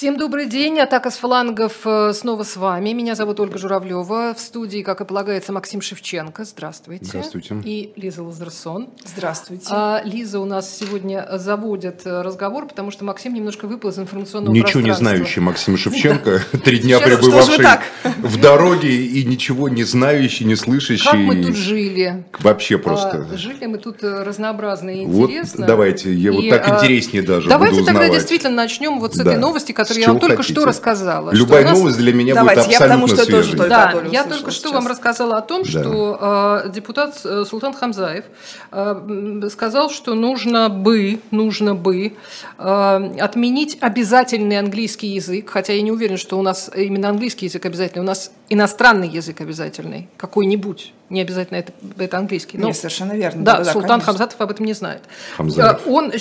Всем добрый день. Атака с флангов э, снова с вами. Меня зовут Ольга Журавлева. В студии, как и полагается, Максим Шевченко. Здравствуйте. Здравствуйте. И Лиза Лазерсон. Здравствуйте. А, Лиза у нас сегодня заводит э, разговор, потому что Максим немножко выпал из информационного Ничего не знающий Максим Шевченко, три дня пребывавший в дороге и ничего не знающий, не слышащий. Как мы тут жили? Вообще просто. А, жили мы тут э, разнообразно и Вот интересно. давайте, я вот так а, интереснее даже Давайте тогда действительно начнем вот с этой новости, С которую я вам только хотите. что рассказала. Любая что у нас- новость для меня Давайте, будет я потому абсолютно что тоже свежей. только Да, я услышала только что сейчас. вам рассказала о том, Да. что э, депутат э, Султан Хамзаев э, сказал, что нужно бы, нужно бы э, отменить обязательный английский язык, хотя я не уверен, что у нас именно английский язык обязательный, у нас иностранный язык обязательный, какой-нибудь, не обязательно это, это английский. но- Не, совершенно верно. да, Да-да-да, Султан конечно. Хамзатов об этом не знает. Хамзаев. Э, Он,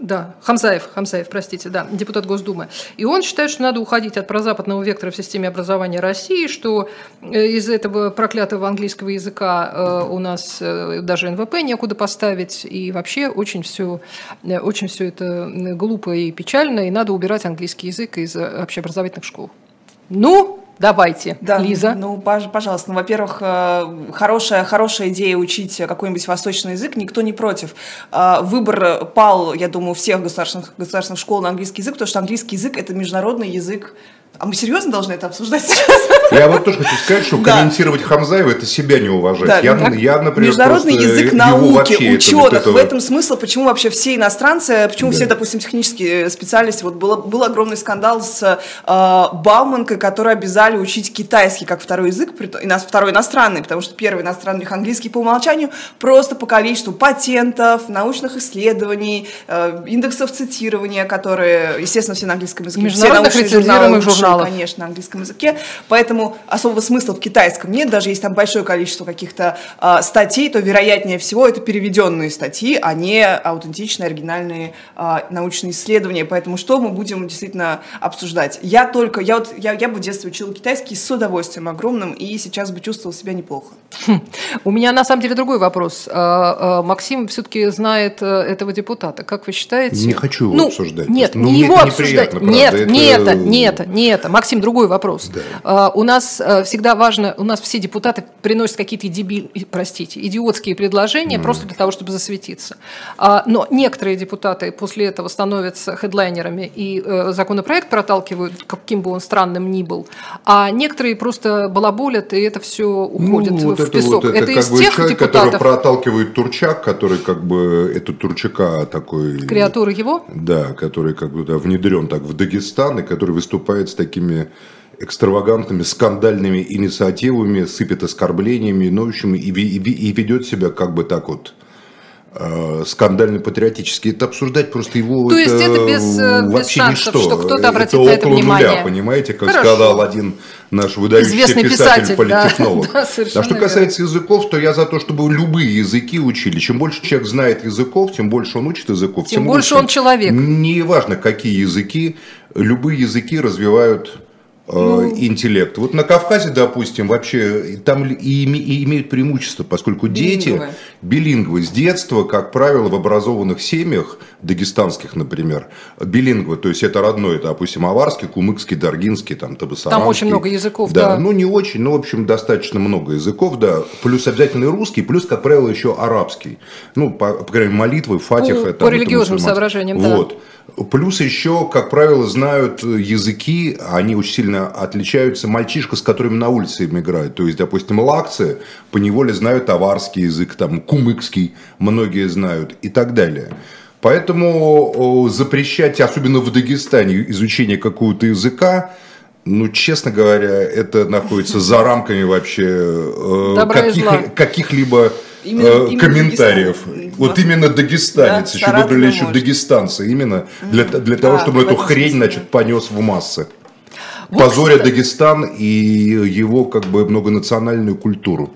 да, Хамзаев, Хамзаев, простите, да, депутат Госдумы. И он считает, что надо уходить от прозападного вектора в системе образования России, что э, из этого проклятого английского языка э, у нас э, даже НВП некуда поставить, и вообще очень все, очень все это глупо и печально, и надо убирать английский язык из общеобразовательных школ. Ну, давайте, Да, Лиза. ну, пож- пожалуйста. Ну, во-первых, э, хорошая, хорошая идея учить какой-нибудь восточный язык, никто не против. Э, Выбор пал, я думаю, всех государственных, государственных школ на английский язык, потому что английский язык – это международный язык. А мы серьезно должны это обсуждать сейчас? Я вот тоже хочу сказать, что Да. комментировать Хамзаева это себя не уважать. Да, я, ну, я, например, Международный язык его науки, это ученых. это В этом смысл, почему вообще все иностранцы, почему Да. все, допустим, технические специалисты. Вот было, был огромный скандал с э, Бауманкой, которую обязали учить китайский как второй язык, и нас второй иностранный, потому что первый иностранный у них английский по умолчанию, просто по количеству патентов, научных исследований, э, индексов цитирования, которые, естественно, все на английском языке. Все Международных научные рецензируемых журналы лучшие, журналов. конечно, на английском языке, поэтому особого смысла в китайском нет, даже если там большое количество каких-то а, статей, то вероятнее всего это переведенные статьи, а не аутентичные, оригинальные а, научные исследования, поэтому что мы будем действительно обсуждать? Я только, я вот, я, я бы в детстве учила китайский с удовольствием огромным, и сейчас бы чувствовала себя неплохо. У меня на самом деле другой вопрос. А, а, Максим все-таки знает э, этого депутата. Как вы считаете? Не хочу его Ну, обсуждать. Нет, Ну, не его обсуждать. неприятно, Нет, правда. не Это- не это, не это. Максим, другой вопрос. Да. А, У нас э, всегда важно, у нас все депутаты приносят какие-то дебиль, простите, идиотские предложения просто для того, чтобы засветиться. Но некоторые депутаты после этого становятся хедлайнерами и э, законопроект проталкивают, каким бы он странным ни был, а некоторые просто балаболят, и это все уходит Ну, вот в это песок. вот, это, из как бы тех человек, который депутатов, проталкивает Турчак, который как бы это Турчака такой... креатуры его, Да, который как бы да, внедрен так в Дагестан, и который выступает с такими экстравагантными, скандальными инициативами, сыпет оскорблениями, общем, и, и и ведет себя как бы так вот э, скандально-патриотически. Это обсуждать просто его То есть это без, э, без вообще шансов, ничто. что кто-то обратит это на это внимание. нуля, понимаете, как Хорошо. сказал один наш выдающийся Известный писатель, писатель, да. политтехнолог. Да, а что касается языков, то я за то, чтобы любые языки учили. Чем больше человек знает языков, тем больше он учит языков. Тем больше он человек. Не важно, какие языки, любые языки развивают э, Ну. интеллект. Вот на Кавказе, допустим, вообще там и, и имеют преимущество, поскольку дети Билингвы. с детства, как правило, в образованных семьях, дагестанских, например, билингвы, то есть это родной, допустим, аварский, кумыкский, даргинский, там, табасаранский. Там очень много языков, да. Ну, не очень, но, в общем, достаточно много языков, да. Плюс обязательно русский, плюс, как правило, еще арабский. Ну, по, по крайней мере, молитвы, фатиха. По- там, по религиозным соображениям, да. Вот. Плюс еще, как правило, знают языки, они очень сильно отличаются мальчишка, с которыми на улице им играют. То есть, допустим, лакцы по неволе знают аварский язык, там, кумыкский многие знают и так далее. Поэтому запрещать, особенно в Дагестане, изучение какого-то языка, ну, честно говоря, это находится за рамками вообще э, каких, каких-либо Именно- э, именно комментариев. Дагестан. Вот именно дагестанец, Да, еще выбрали еще дагестанцы, именно для, для того, А, чтобы эту хрень, значит, понес в массы. Вот, Позоря кстати- Дагестан и его как бы многонациональную культуру.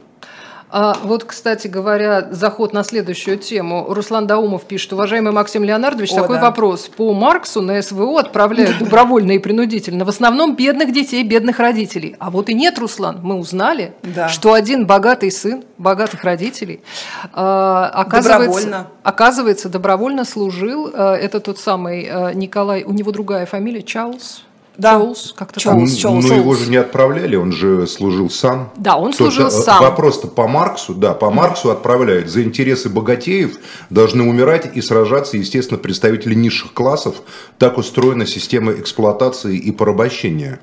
А вот, кстати говоря, заход на следующую тему. Руслан Даумов пишет, уважаемый Максим Леонардович, О, такой да. вопрос. По Марксу на СВО отправляют добровольно и принудительно. В основном бедных детей, бедных родителей. А вот и нет, Руслан, мы узнали, Да. что один богатый сын богатых родителей а, оказывается, Добровольно. оказывается, добровольно служил. А, Это тот самый а, Николай, у него другая фамилия, Чарльз. Да. Чоулс, как-то Чоулс. Ну, Чоулс. ну, его же не отправляли, он же служил сам. Да, он служил то- сам. Вопрос-то по Марксу, да, по Марксу отправляют. За интересы богатеев должны умирать и сражаться, естественно, представители низших классов. Так устроена система эксплуатации и порабощения.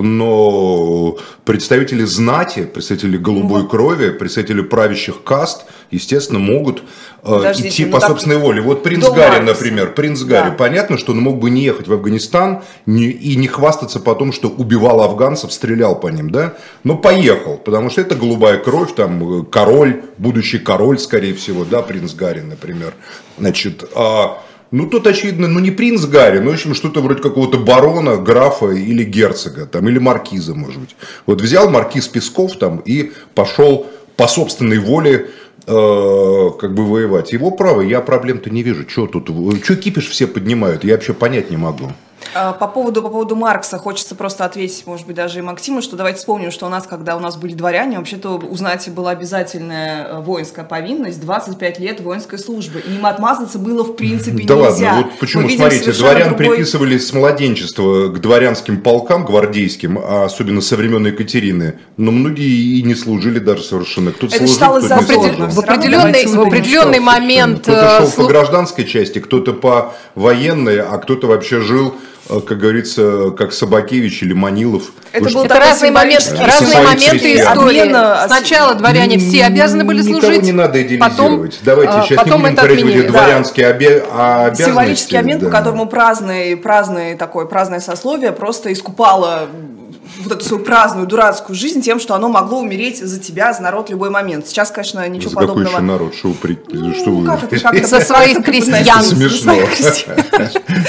Но представители знати, представители голубой крови, представители правящих каст, естественно, могут э, Подождите, идти ну по так собственной воле. Вот принц до Гарри, Маркса. например, принц Да. Гарри, понятно, что он мог бы не ехать в Афганистан не- и не хвастаться потом, что убивал афганцев, стрелял по ним, да? Но поехал, потому что это голубая кровь, там э, король, будущий король, скорее всего, да, принц Гарри, например. Значит, а, ну тут очевидно, ну не принц Гарри, но в общем что-то вроде какого-то барона, графа или герцога, там, или маркиза, может быть. Вот взял маркиз Песков там и пошел по собственной воле э, как бы воевать. Его право, я проблем-то не вижу. Что тут, что кипиш все поднимают, я вообще понять не могу. А, По поводу, по поводу Маркса хочется просто ответить, может быть, даже и Максиму, что давайте вспомним, что у нас, когда у нас были дворяне, вообще-то у знати была обязательная э, воинская повинность, 25 лет воинской службы. И им отмазаться было в принципе Да нельзя. ладно, вот почему, Мы смотрите, дворян другой- приписывались с младенчества к дворянским полкам гвардейским, а особенно со времен Екатерины, но многие и не служили даже совершенно. Кто-то Это служил, считалось кто-то не служил. В определенный, в определенный момент... Кто-то э, шел по слу- гражданской части, кто-то по военной, а кто-то вообще жил, как говорится, как Собакевич или Манилов. Это Вы был Это разные, момент, разные моменты истории. Обмена- Сначала дворяне все обязаны были Никого служить. не надо идеализировать. Потом, Давайте а, сейчас потом не будем это говорить отменили. Да. дворянские обе- а, обязанности. Символический обмен, по да. которому праздное, праздное такое, праздное сословие просто искупало вот эту свою праздную, дурацкую жизнь тем, что оно могло умереть за тебя, за народ в любой момент. Сейчас, конечно, ничего За какой подобного. еще народ? Что, вы при- что вы- Ну, как это, как это, За как своих это крестьян. Смешно.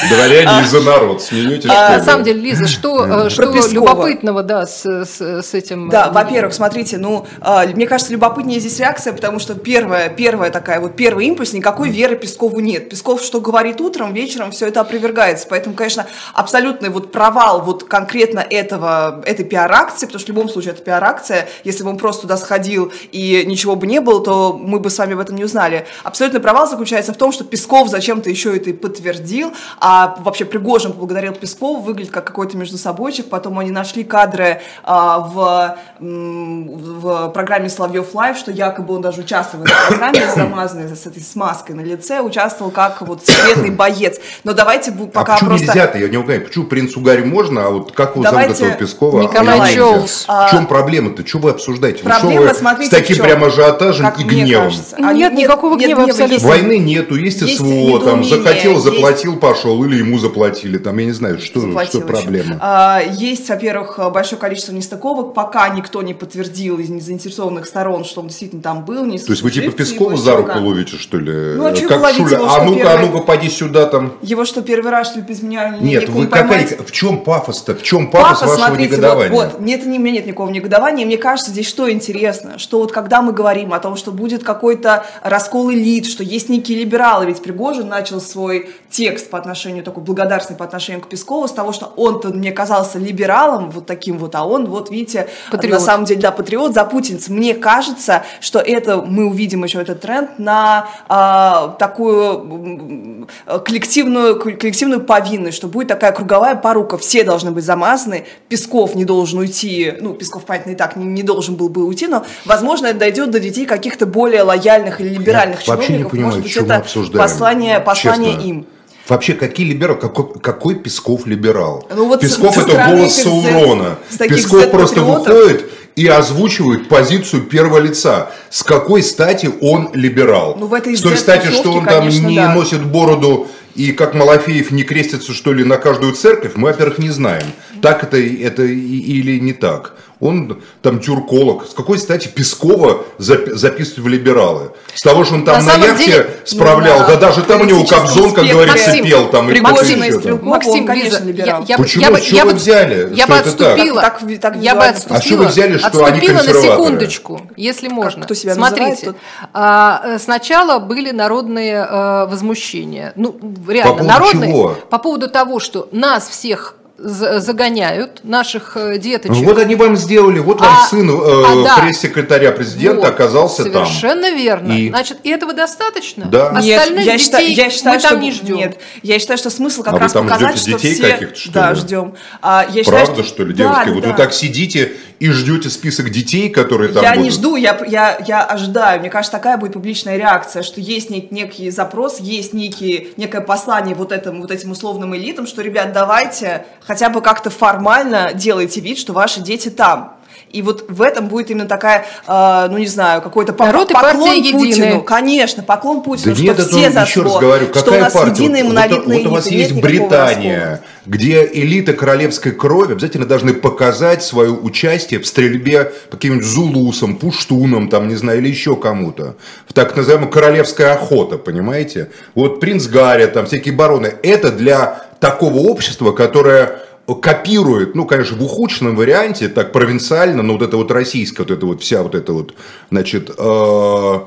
Дворяне и за народ. Смеетесь, что на самом деле, Лиза, что, э, любопытного, да, с, этим... Да, э, во-первых, смотрите, ну, а, мне кажется, любопытнее здесь реакция, потому что первая, первая такая вот, первый импульс, никакой веры Пескову нет. Песков что говорит утром, вечером, все это опровергается. Поэтому, конечно, абсолютный вот провал вот конкретно этого, этой пиар-акции, потому что в любом случае это пиар-акция, если бы он просто туда сходил и ничего бы не было, то мы бы с вами об этом не узнали. Абсолютный провал заключается в том, что Песков зачем-то еще это и подтвердил, а вообще Пригожин поблагодарил Пескова, выглядит как какой-то между собойчик, потом они нашли кадры а, в, в программе Соловьев Лайв, что якобы он даже участвовал в этой программе, замазанный с этой смазкой на лице, участвовал как вот секретный боец. Но давайте А пока почему просто... нельзя-то? Я не понимаю, почему принцу Гарри можно, а вот как его зовут Давайте этого Пескова? Николай а его нельзя? Чоулс. В чем проблема-то? Что вы обсуждаете? Ну, Проблема, вы смотрите, с таким прям ажиотажем Как и гневом? кажется. Нет никакого гнева абсолютно. есть. Войны нету, есть Есть СВО, там, захотел, есть- заплатил, пошел, или ему заплатили, там, я не знаю, что, что заплатил проблема. А, Есть, во-первых, большое количество нестыковок, пока никто не подтвердил из незаинтересованных сторон, что он действительно там был. Не То есть вы типа сослуживцы Пескова за руку ловите, что ли? Ну, а как Шуля? его, А ну-ка, а первый? ну-ка, поди сюда там. Его что, первый раз, что ли, без меня не- Нет, вы какая, в чем пафос-то? В чем пафос, Пафос, вашего смотрите, негодования? Вот, вот, нет, не, у меня нет никакого негодования. Мне кажется, здесь что интересно, что вот когда мы говорим о том, что будет какой-то раскол элит, что есть некие либералы, ведь Пригожин начал свой текст по отношению, такой благодарственный по отношению к Пескову, с того, что он-то мне казался либералом, вот таким вот, а он, вот видите, Патриот. на самом деле, да, патриот, за путинец. Мне кажется, что это, мы увидим еще этот тренд на а, такую коллективную, коллективную повинность, что будет такая круговая порука, все должны быть замазаны, Песков не должен уйти, ну, Песков, понятно, и так не, не должен был бы уйти, но, возможно, это дойдет до детей каких-то более лояльных или либеральных Я вообще не чиновников, понимаю, может быть, это обсуждаем, послание, послание честно. им. Вообще, какие либералы? Какой, какой Песков либерал? Ну вот Песков со это голос Саурона. Песков просто выходит и озвучивает позицию первого лица. С какой стати он либерал? Ну, в этой С той стати, что он там конечно, не да. носит бороду и как Малафеев не крестится, что ли, на каждую церковь, мы, во-первых, не знаем, так это, это или не так. Он там тюрколог. С какой стати Пескова запи- записывать в либералы? С того, что он там На на, яхте деле, справлял, ну, да на даже там у него Кобзон, как говорится, Максим, пел там кто-то и еще там. Стрелков. Максим, он, конечно, либерал. я, я бы- Почему? я чего вы взяли, Я что бы это так? отступила. Так- так- так я бы отступила. А что вы взяли, что они отступила на консерваторы? секундочку, если можно. кто себя Смотрите, называет а, э, сначала были народные э, возмущения. Ну, реально, народные. чего? По поводу того, что нас всех загоняют наших э, деточек. Вот они вам сделали, вот вам а, сын э, а, да. пресс-секретаря президента вот, оказался совершенно там. Совершенно верно. И... Значит, и этого достаточно? Да. Остальных Нет, я детей считаю, я считаю, мы что, там не ждем. Нет, я считаю, что смысл как а раз вы там показать, что детей все... Что да, ли? ждем. А, я Правда, считаю, что, что ли, девушки? Да, вот да. вы так сидите и ждете список детей, которые там Я будут? не жду, я, я, я ожидаю. Мне кажется, такая будет публичная реакция, что есть нек- некий запрос, есть некий, некое послание вот, этому, вот этим условным элитам, что, ребят, давайте хотя бы как-то формально делайте вид, что ваши дети там. И вот в этом будет именно такая, э, ну не знаю, какой-то поклон, Народ и поклон партия Путину. единая. Конечно, поклон Путину, Да что нет, все за еще раз говорю, что у какая нас партия? единые Вот- монолитные вот, вот у вас есть Британия, где элита королевской крови обязательно должны показать свое участие в стрельбе по каким-нибудь зулусам, пуштунам, там, не знаю, или еще кому-то. В так называемая королевская охота, понимаете? Вот принц Гарри, там, всякие бароны. Это для такого общества, которое копирует, ну, конечно, в ухудшенном варианте, так провинциально, но вот это вот российская, вот это вот вся вот эта вот, значит, э,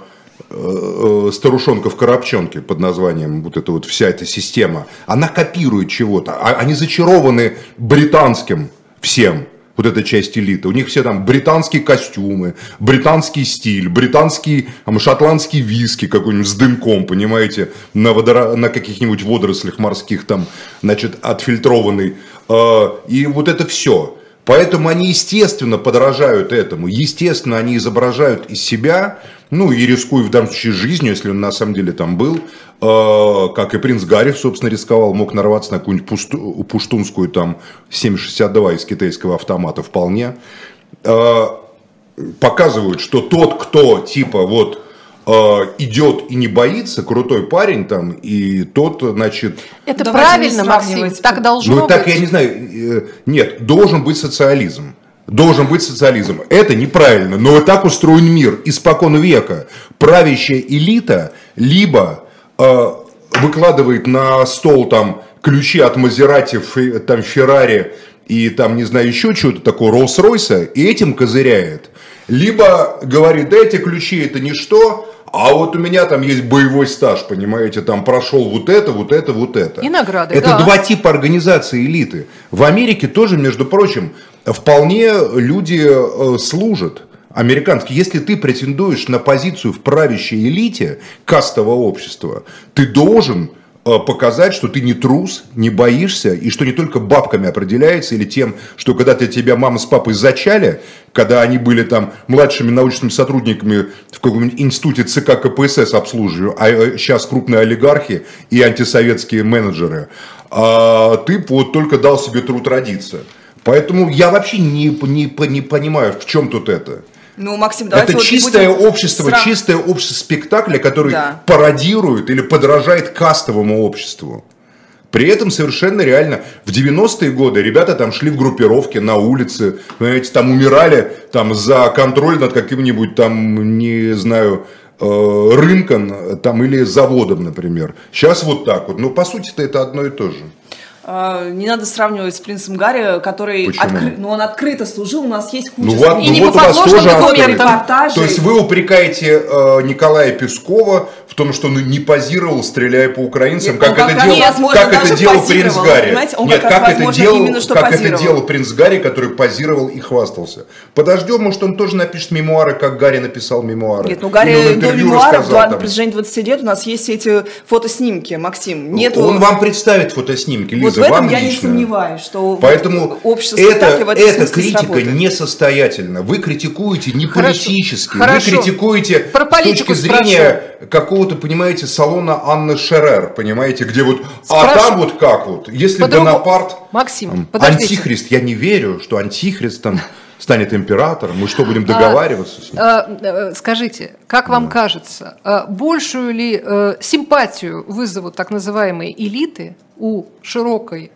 э, старушонка в коробчонке под названием вот эта вот вся эта система, она копирует чего-то. А- Они зачарованы британским всем вот эта часть элиты. У них все там британские костюмы, британский стиль, британский, там, шотландский виски какой-нибудь с дымком, понимаете, на, водоро... на каких-нибудь водорослях морских там, значит, отфильтрованный. Э, И вот это все. Поэтому они, естественно, подражают этому. Естественно, они изображают из себя, ну и рискуя в данном случае жизнью, если он на самом деле там был, э, как и принц Гарри, собственно, рисковал, мог нарваться на какую-нибудь пусту- пуштунскую там 762 из китайского автомата вполне. Э, показывают, что тот, кто типа вот э, идет и не боится, крутой парень там, и тот, значит, Это Давайте правильно, Максим, так должно ну, быть. так я не знаю. э, Нет, должен быть социализм. Должен быть социализм. Это неправильно, но так устроен мир. Испокон века правящая элита либо э, выкладывает на стол там ключи от Мазерати, Фе- там Феррари и там, не знаю, еще чего-то такого, Роллс-Ройса, и этим козыряет. Либо говорит, да эти ключи это ничто, а вот у меня там есть боевой стаж, понимаете, там прошел вот это, вот это, вот это. И награды, Это да. два типа организации элиты. В Америке тоже, между прочим, вполне люди э, служат. Американские. Если ты претендуешь на позицию в правящей элите кастового общества, ты должен показать, что ты не трус, не боишься, и что не только бабками определяется, или тем, что когда-то тебя мама с папой зачали, когда они были там младшими научными сотрудниками в каком-нибудь институте ЦК КПСС обслуживаю, а сейчас крупные олигархи и антисоветские менеджеры, а ты вот только дал себе труд родиться. Поэтому я вообще не, не, не понимаю, в чем тут это. Ну, Максим, давайте Это вот чистое будем общество, сра- чистое общество спектакля, который Да. пародирует или подражает кастовому обществу. При этом совершенно реально в 90-е годы ребята там шли в группировке на улице, понимаете, там умирали там за контроль над каким-нибудь там, не знаю, э, рынком там или заводом, например. Сейчас вот так вот. Но по сути-то это одно и то же. А, Не надо сравнивать с принцем Гарри, который откры- ну, он открыто служил, у нас есть куча Ну, вот. И ну не вот у вас тоже. Репортажей. То есть вы упрекаете э, Николая Пескова в том, что он не позировал, стреляя по украинцам, Нет, как это как делал, возможно, как это делал принц Гарри. Нет, как раз, как, это возможно, делал, именно что как это делал принц Гарри, который позировал и хвастался. Подождем, может, он тоже напишет мемуары, как Гарри написал мемуары. Нет, ну Гарри до мемуаров, рассказал там. протяжении 20 лет у нас есть эти фотоснимки, Максим. Нет, Он вам представит фотоснимки, Лиза, вот в этом вам я не лично. сомневаюсь, что вот Поэтому общество это, в этом эта критика сработает. несостоятельна. Вы критикуете не Хорошо. политически, Хорошо. вы критикуете Про с точки зрения какого-то, понимаете, салона Анны Шерер, понимаете, где вот, а Спрошу. там вот как вот, если По-другому- Бонапарт, Максим, подождите. антихрист, я не верю, что антихрист там станет императором, мы что, будем договариваться с ним? А, э, Скажите, как вам кажется, э, большую ли э, симпатию вызовут так называемые элиты у широкой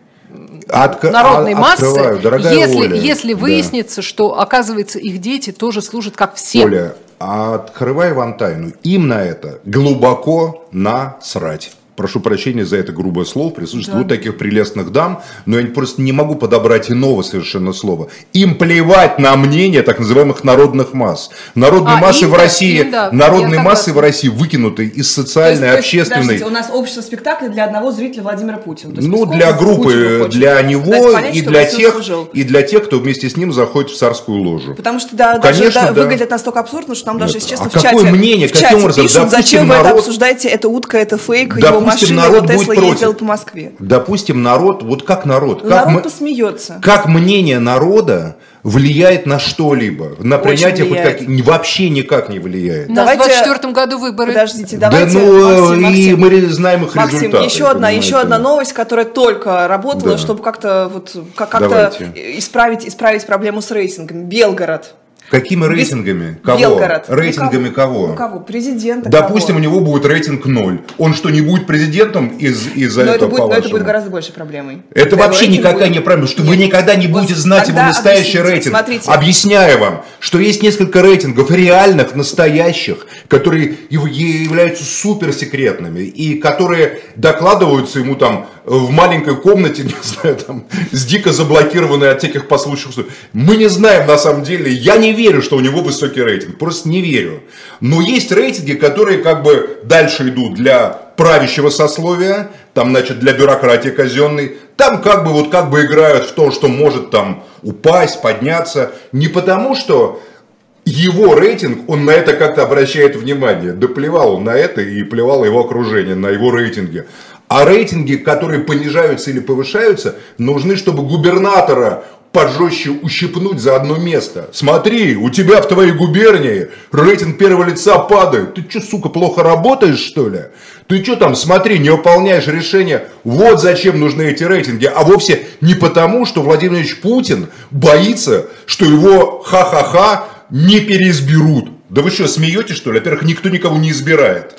Отка- народной а- массы, если, Оля, если да. выяснится, что, оказывается, их дети тоже служат как все? Оля, открываю вам тайну. Им на это глубоко насрать. Прошу прощения за это грубое слово, присутствии да. вот таких прелестных дам, но я просто не могу подобрать иного совершенно слова. Им плевать на мнение так называемых народных масс. Народные а, массы им, в России, им, да, народные массы в России выкинуты из социальной, то есть, общественной. Есть, у нас общество спектакля для одного зрителя Владимира Путина. ну, для группы, для него понять, и для тех, и для тех, кто вместе с ним заходит в царскую ложу. Потому что да, Конечно, даже да, да. выглядит настолько абсурдно, что нам даже, если честно, а в какое чате, мнение, в каким образом? пишут, зачем вы это обсуждаете, это утка, это фейк, допустим, его машина, народ его Тесла ездила по Москве. Допустим, народ, вот как народ? Как народ мы, посмеется. Как мнение народа влияет на что-либо, на принятие хоть как вообще никак не влияет. Давайте... В 24 году выборы. Подождите, давайте. Да, ну Максим, Максим. и мы знаем их Максим, результаты. еще одна, еще одна новость, которая только работала, да. чтобы как-то вот как-то исправить исправить проблему с рейтингом. Белгород Какими рейтингами? Кого? Белгород. Рейтингами ну, кого? Ну, кого? Президента. Допустим, кого? у него будет рейтинг 0. Он что, не будет президентом из, из-за но этого, это будет, Но это будет гораздо большей проблемой. Это Когда вообще никакая будет... не проблема, что Нет. вы никогда не будете знать его настоящий рейтинг. Смотрите. Объясняю вам, что есть несколько рейтингов реальных, настоящих, которые являются суперсекретными и которые докладываются ему там в маленькой комнате, не знаю, там, с дико заблокированной от всяких послушных. Мы не знаем на самом деле, я не верю, что у него высокий рейтинг, просто не верю. Но есть рейтинги, которые как бы дальше идут для правящего сословия, там, значит, для бюрократии казенной, там как бы вот как бы играют в то, что может там упасть, подняться, не потому что его рейтинг, он на это как-то обращает внимание. Да плевал он на это и плевало его окружение, на его рейтинги. А рейтинги, которые понижаются или повышаются, нужны, чтобы губернатора пожестче ущипнуть за одно место. Смотри, у тебя в твоей губернии рейтинг первого лица падает. Ты что, сука, плохо работаешь, что ли? Ты что там, смотри, не выполняешь решения. Вот зачем нужны эти рейтинги. А вовсе не потому, что Владимир Ильич Путин боится, что его ха-ха-ха не переизберут. Да вы что, смеетесь, что ли? Во-первых, никто никого не избирает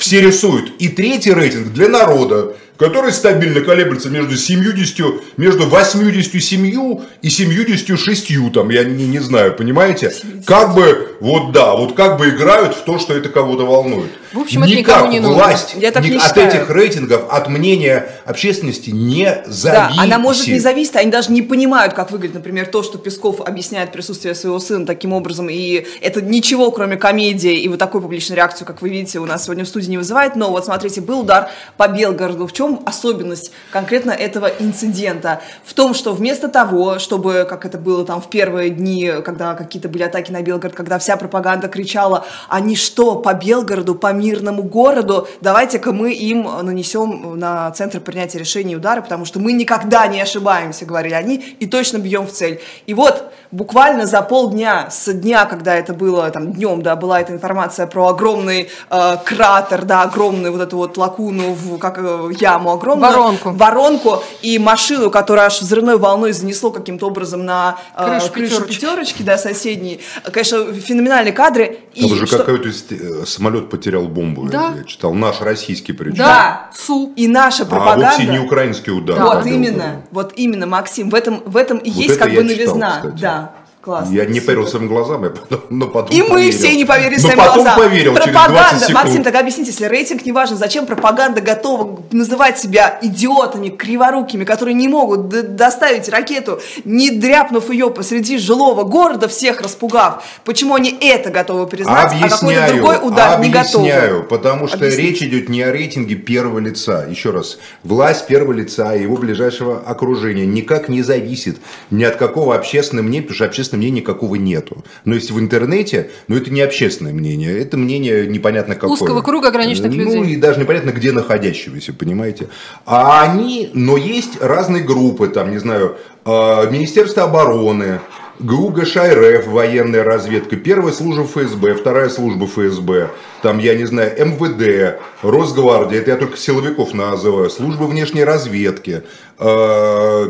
все рисуют. И третий рейтинг для народа, который стабильно колеблется между 70, между 87 и 76, там, я не, не знаю, понимаете? 70. Как бы, вот да, вот как бы играют в то, что это кого-то волнует. В общем, это никак никому не власть Я так не, от этих рейтингов, от мнения общественности не зависит. Да, она может не зависеть, они даже не понимают, как выглядит, например, то, что Песков объясняет присутствие своего сына таким образом, и это ничего, кроме комедии, и вот такой публичной реакцию, как вы видите, у нас сегодня в студии не вызывает, но вот смотрите, был удар по Белгороду. В чем особенность конкретно этого инцидента? В том, что вместо того, чтобы, как это было там в первые дни, когда какие-то были атаки на Белгород, когда вся пропаганда кричала, они что, по Белгороду, по мирному городу, давайте-ка мы им нанесем на центр принятия решений удары, потому что мы никогда не ошибаемся, говорили они, и точно бьем в цель. И вот буквально за полдня с дня, когда это было, там, днем, да, была эта информация про огромный э, кратер, да, огромную вот эту вот лакуну, в, как э, яму огромную. Воронку. Воронку и машину, которая аж взрывной волной занесло каким-то образом на э, крышу, крышу пятерочки. пятерочки, да, соседней. Конечно, феноменальные кадры. Там и же что... какой-то э, самолет потерял бомбу, да? я читал, наш российский причем. Да, Су. И наша пропаганда. А вовсе не украинский удар. Да. Вот именно, вот именно, Максим, в этом, в этом и вот есть как бы новизна. Читал, да. Классно. Я не поверил своим глазам, я потом, но потом И мы поверил. все не поверили но своим потом глазам. поверил пропаганда, через 20 секунд. Максим, тогда объясните, если рейтинг не важен, зачем пропаганда готова называть себя идиотами, криворукими, которые не могут доставить ракету, не дряпнув ее посреди жилого города, всех распугав? Почему они это готовы признать, объясняю, а какой-то другой удар объясняю, не готовы? Объясняю, потому что Объясните. речь идет не о рейтинге первого лица. Еще раз, власть первого лица и его ближайшего окружения никак не зависит ни от какого общественного мнения, потому что общественного мнения никакого нет нету. Но если в интернете, ну это не общественное мнение, это мнение непонятно какое. Узкого круга ограниченных ну, людей. Ну и даже непонятно где находящегося, понимаете. А они, но есть разные группы, там, не знаю, а, Министерство обороны, ГУ ГШРФ, военная разведка, первая служба ФСБ, вторая служба ФСБ, там, я не знаю, МВД, Росгвардия, это я только силовиков называю, служба внешней разведки, а,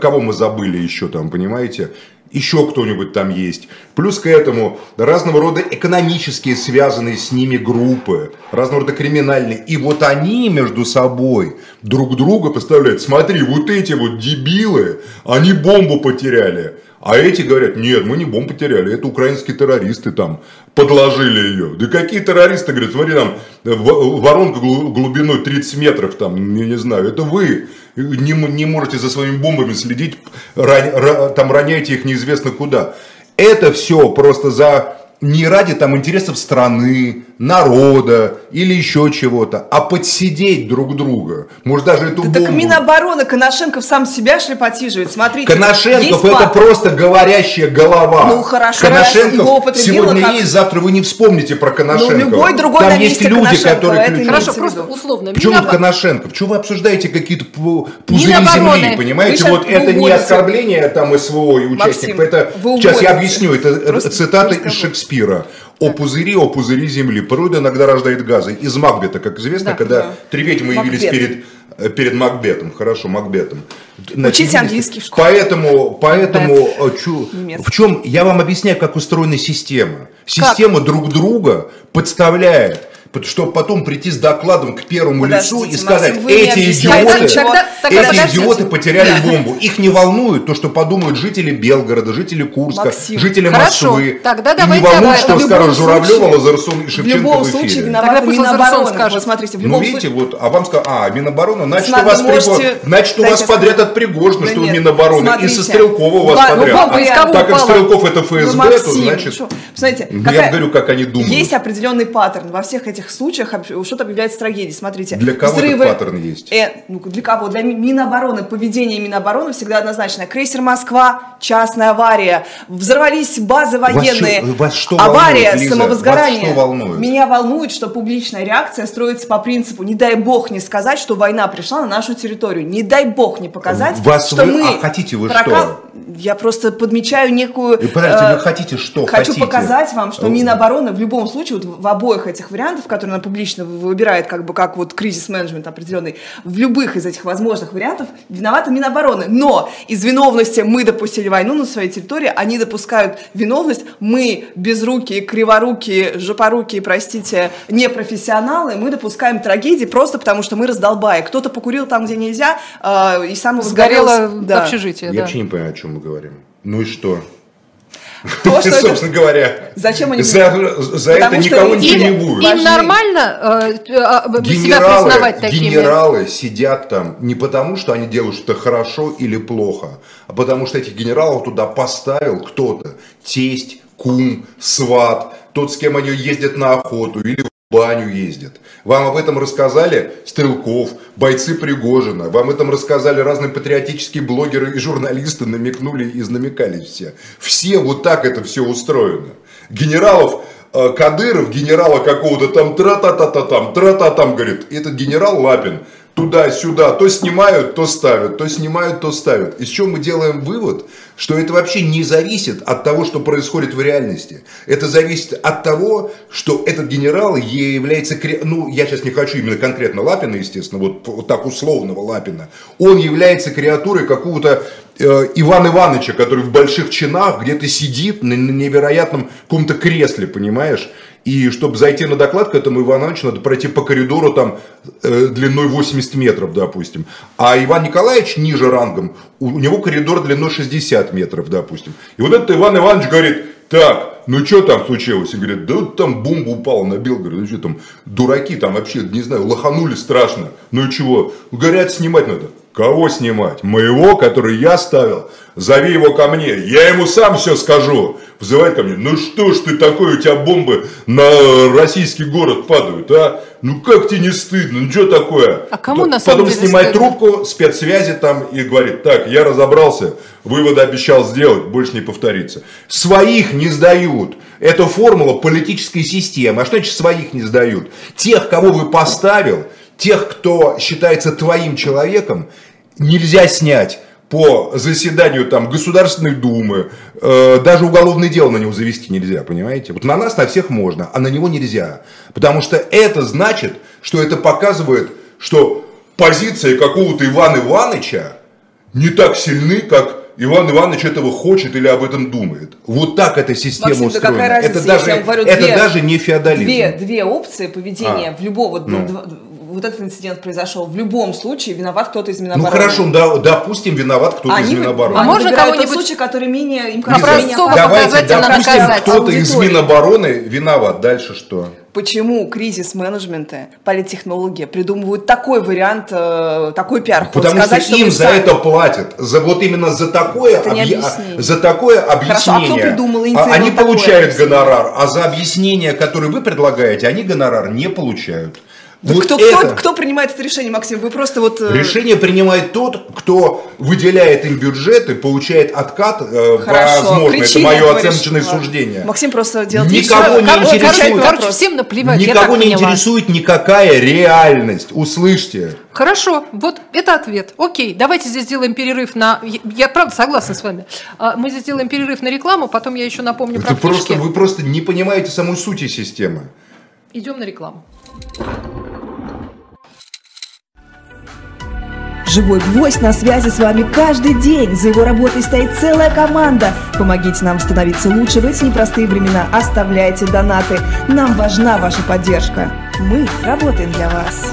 кого мы забыли еще там, понимаете, еще кто-нибудь там есть. Плюс к этому разного рода экономические связанные с ними группы, разного рода криминальные. И вот они между собой друг друга поставляют. Смотри, вот эти вот дебилы, они бомбу потеряли. А эти говорят, нет, мы не бомбу потеряли, это украинские террористы там подложили ее. Да какие террористы, говорят, смотри, там воронка глубиной 30 метров, там, я не знаю, это вы не, не можете за своими бомбами следить, ран, там роняете их неизвестно куда. Это все просто за не ради там интересов страны, народа или еще чего-то, а подсидеть друг друга. Может даже эту да бомбу... Так Минобороны Коношенков сам себя шлепотиживает. Смотрите, Коношенков это пар... просто говорящая голова. Ну хорошо, Коношенков сегодня как... есть, завтра вы не вспомните про Коношенкова. Ну любой другой Там есть люди, которые... Это хорошо, просто условно. Почему Миноб... Коношенков? Чего вы обсуждаете какие-то пузыри Минобороны. земли, понимаете? Вот это не оскорбление там СВО и участников. Это, сейчас я объясню, это цитаты из Шекспира о пузыри, о пузыри земли. Природа иногда рождает газы. Из Макбета, как известно, да, когда да. три ведьмы явились перед, э, перед Макбетом. Хорошо, Макбетом. Значит, Учите английский в школе. Поэтому, поэтому э, чу, в чем, я вам объясняю, как устроена система. Система как? друг друга подставляет чтобы потом прийти с докладом к первому Подождите, лицу и сказать, эти идиоты, тогда, тогда эти идиоты потеряли бомбу. Их не волнует то, что подумают жители Белгорода, жители Курска, Максим. жители Хорошо, Москвы. Тогда и не волнует, что скажут Журавлева, Лазарсон и Шевченко в любом в случае виновата Минобороны. Скажет. Вот смотрите, в ну, любом ну, видите, вот, а вам сказали, а, Минобороны, значит, у вас, можете... значит, у вас подряд от Пригожина, что у Минобороны, и со Стрелкова у вас подряд. Так как Стрелков это ФСБ, то значит... Смотрите, я говорю, как они думают. Есть определенный паттерн во всех этих случаях, что-то объявляется трагедией. Смотрите. Для кого взрывы, этот паттерн есть? Э, ну, для кого? Для Минобороны. Поведение Минобороны всегда однозначное. Крейсер «Москва», частная авария. Взорвались базы военные. Вас, вас что авария, волнует, Лиза? самовозгорание. Вас что волнует? Меня волнует, что публичная реакция строится по принципу «не дай бог не сказать, что война пришла на нашу территорию». Не дай бог не показать, вас что вы, мы... А хотите вы прокал... что? Я просто подмечаю некую... И подождите, э, вы хотите что? Хочу хотите? показать вам, что Минобороны в любом случае, вот в обоих этих вариантах, которые она публично выбирает, как бы как вот кризис-менеджмент определенный, в любых из этих возможных вариантов виновата Минобороны. Но из виновности мы допустили войну на своей территории, они допускают виновность, мы безрукие, криворукие, жопорукие, простите, непрофессионалы, мы допускаем трагедии просто потому, что мы раздолбая. Кто-то покурил там, где нельзя, э, и сам Сгорело да. общежитие. Я да. вообще не понимаю, о чем мы говорим. Ну и что? То, что Собственно это... говоря, зачем они за, за это никого ничего не будет. Им нормально э, генералы, себя признавать такими? Генералы сидят там не потому, что они делают что-то хорошо или плохо, а потому что этих генералов туда поставил кто-то. Тесть, кум, сват, тот, с кем они ездят на охоту или баню ездят. Вам об этом рассказали Стрелков, бойцы Пригожина. Вам об этом рассказали разные патриотические блогеры и журналисты, намекнули и намекали все. Все вот так это все устроено. Генералов э, Кадыров, генерала какого-то там тра-та-та-та там, тра-та там, говорит, этот генерал Лапин туда-сюда, то снимают, то ставят, то снимают, то ставят. Из чего мы делаем вывод, что это вообще не зависит от того, что происходит в реальности. Это зависит от того, что этот генерал является, ну, я сейчас не хочу именно конкретно Лапина, естественно, вот, вот так условного Лапина, он является креатурой какого-то э, Ивана Ивановича, который в больших чинах где-то сидит на невероятном каком-то кресле, понимаешь? И чтобы зайти на доклад к этому Ивановичу, надо пройти по коридору там э, длиной 80 метров, допустим. А Иван Николаевич ниже рангом, у, него коридор длиной 60 метров, допустим. И вот этот Иван Иванович говорит, так, ну что там случилось? И говорит, да вот там бомба упала на Белгород, ну что там, дураки там вообще, не знаю, лоханули страшно. Ну и чего? Говорят, снимать надо. Кого снимать? Моего, который я ставил. Зови его ко мне, я ему сам все скажу. Вызывает ко мне, ну что ж ты такой, у тебя бомбы на российский город падают, а? Ну как тебе не стыдно, ну что такое? А кому на самом Потом деле снимает стыдно? трубку, спецсвязи там и говорит, так, я разобрался, выводы обещал сделать, больше не повторится. Своих не сдают. Это формула политической системы. А что значит своих не сдают? Тех, кого вы поставил, тех, кто считается твоим человеком, нельзя снять по заседанию там Государственной Думы, э, даже уголовное дело на него завести нельзя, понимаете? Вот на нас, на всех можно, а на него нельзя. Потому что это значит, что это показывает, что позиция какого-то Ивана Ивановича не так сильны, как Иван Иванович этого хочет или об этом думает. Вот так эта система Максим, устроена. Да разница, это даже, говорю, это две, даже не феодализм. Две, две опции поведения а. в любого, ну. Вот этот инцидент произошел, в любом случае виноват кто-то из Ну Минобороны. хорошо, да, допустим, виноват кто-то из Минобороны. А можно кого-нибудь- случай, который менее им кажется менее. Давайте, допустим, кто-то из. Минобороны виноват. Дальше что? Почему кризис менеджмента, политтехнология придумывают такой вариант, э, такой пиар Потому сказать, что им за сами- это платят. За, вот именно за такое, Это объяснение. за такое Хорошо, а кто объяснение. придумал а они получают объяснение? гонорар, а за объяснение, которое вы предлагаете, они гонорар не получают. Да Вот кто, это- кто, кто принимает это решение, Максим? Вы просто вот... э, Решение принимает тот, кто выделяет им бюджет и получает откат, э, Хорошо, возможно, это причины мое оценочное решения. суждение. Максим просто делает Никого не что- Короче, интересует. Короче, всем наплевать, Никого не поняла. интересует никакая реальность. Услышьте. Хорошо, вот это ответ. Окей, давайте здесь сделаем перерыв на... Я, я правда согласна с вами. А, Мы здесь сделаем перерыв на рекламу, потом я еще напомню Это про просто, вы просто не понимаете самой сути системы. Идем на рекламу. Живой гвоздь на связи с вами каждый день. За его работой стоит целая команда. Помогите нам становиться лучше в эти непростые времена. Оставляйте донаты. Нам важна ваша поддержка. Мы работаем для вас.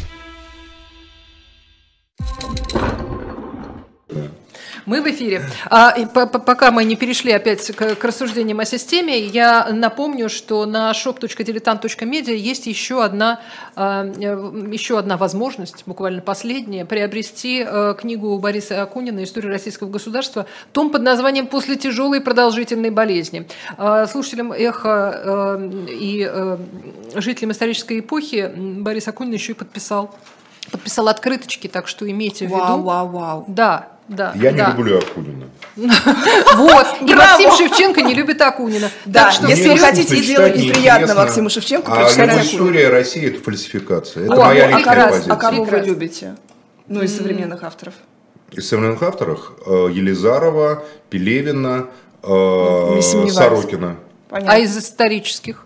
Мы в эфире. А, и по- по- пока мы не перешли опять к, к рассуждениям о системе, я напомню, что на shop.diletant.media есть еще одна, а, э, еще одна возможность, буквально последняя, приобрести э, книгу Бориса Акунина «История российского государства», том под названием «После тяжелой и продолжительной болезни». А, Слушателям «Эхо» э, и э, жителям исторической эпохи Борис Акунин еще и подписал подписал открыточки, так что имейте в виду. Вау, вау, вау. Да, да. Я не да. люблю Акунина. Вот. И! Максим Шевченко не любит Акунина. Да, так что если вы хотите сделать неприятно. Максиму Шевченко, а прочитайте Акунина. история России это фальсификация. Это моя а личная раз- позиция. А кого вы любите? Ну, из современных авторов. Из современных авторов э, Елизарова, Пелевина, э. Сорокина. А из исторических?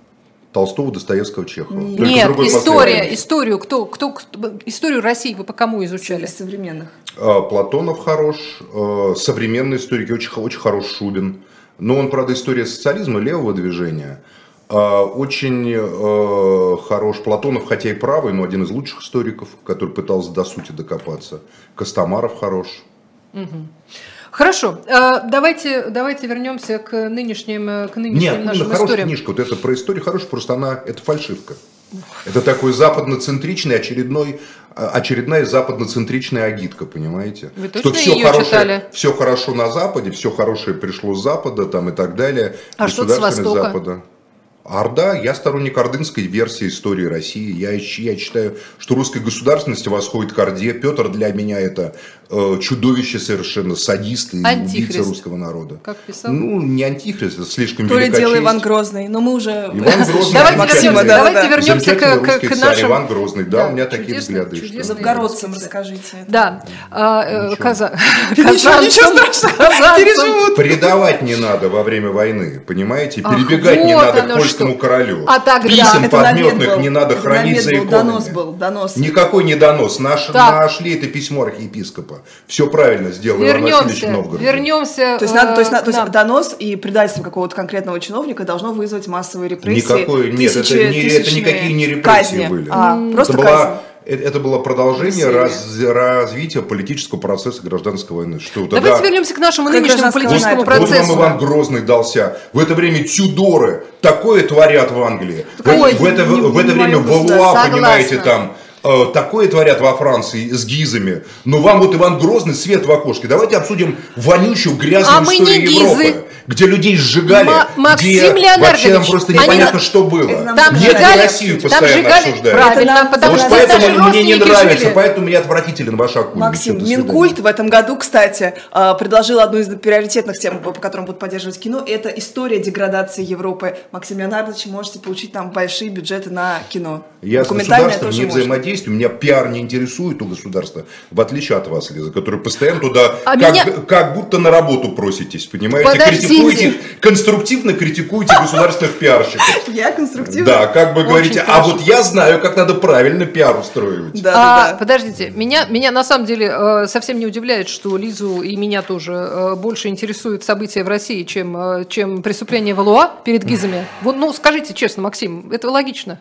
Толстого, Достоевского, Чехова. Только Нет, другой история, историю, кто, кто, кто- историю России вы по кому изучали? из современных. А, Платонов хорош, э, современные историки, очень, очень хорош Шубин. Но он, правда, история социализма, левого движения. А, Очень э, хорош Платонов, хотя и правый, но один из лучших историков, который пытался до сути докопаться. Костомаров хорош. Хорошо, э, давайте, давайте вернемся к нынешним, э, к нынешним Нет, нашим хорошая историям. книжка, вот это про историю хорошая, просто она, это фальшивка. Это такой западноцентричный очередной, а, очередная западноцентричная агитка, понимаете? Вы точно что все её хорошее, читали? все хорошо на Западе, все хорошее пришло с Запада там, и так далее. А что с Востока? Запада. Орда, я сторонник ордынской версии истории России. Я, я считаю, что русская государственность восходит к Орде. Петр для меня это э, чудовище совершенно, садист и убийца Антихрист. русского народа. Как писал? Ну, не антихрист, это слишком То ли дело честь. Иван Грозный, но мы уже... Иван Грозный. Давайте вернемся, да, давайте да. вернемся к, к- к царь нашим... Иван Грозный. Да, у меня такие взгляды, чудесный царь. расскажите. Да, а, э, каза- казанцам- ничего страшного, переживут. Предавать не надо во время войны, понимаете? Перебегать не надо к польскому что. королю. А тогда- Писем Это подметных был. не надо Это хранить за иконами. Донос был, донос. Никакой не донос. Наш, Так. Нашли это письмо архиепископа. Все правильно сделал Иван Васильевич Вернемся, Новгород. вернемся. То есть, надо, то есть, э, на- то есть донос и предательство какого-то конкретного чиновника должно вызвать массовые репрессии. Никакой, нет, это, тысячи- не, это никакие не репрессии казни. были. А, просто это, казнь. была, это, это было продолжение раз- развития политического процесса гражданской войны. Что Давайте тогда- вернемся к нашему нынешнему политическому Вот процессу. вам Иван Грозный дался. В это время Тюдоры такое творят в Англии. В, Ой, в это, не- в это время. Валуа, понимаете, там э, такое творят во Франции с гизами, но вам вот Иван Грозный свет в окошке. Давайте обсудим вонючую, грязную А мы историю не Европы, гизы. где людей сжигали, Ма- Максим где вообще там просто они непонятно, на- что было. Там Нет, сжигали, Россию там постоянно сжигали, обсуждают. правильно, потому Вот что поэтому мне не нравится, жили. поэтому мне отвратителен ваш окунь. Максим. Минкульт в этом году, кстати, э, предложил одну из приоритетных тем, по которым будут поддерживать кино, это история деградации Европы. Максим Леонардович, можете получить там большие бюджеты на кино. Я с государством тоже не можно. взаимодействую, меня пиар не интересует у государства, в отличие от вас, Лиза, который постоянно туда А как, меня- как будто на работу проситесь, понимаете? Подождите. Критикуете, конструктивно критикуете государственных пиарщиков. Я конструктивно. Да, как бы говорите, а вот я знаю, как надо правильно пиар устроивать. Да, А, да. Подождите, меня, меня на самом деле э, совсем не удивляет, что Лизу и меня тоже э, больше интересуют события в России, чем, э, чем преступление Валуа перед Гизами. Вот, ну, скажите честно, Максим, это логично?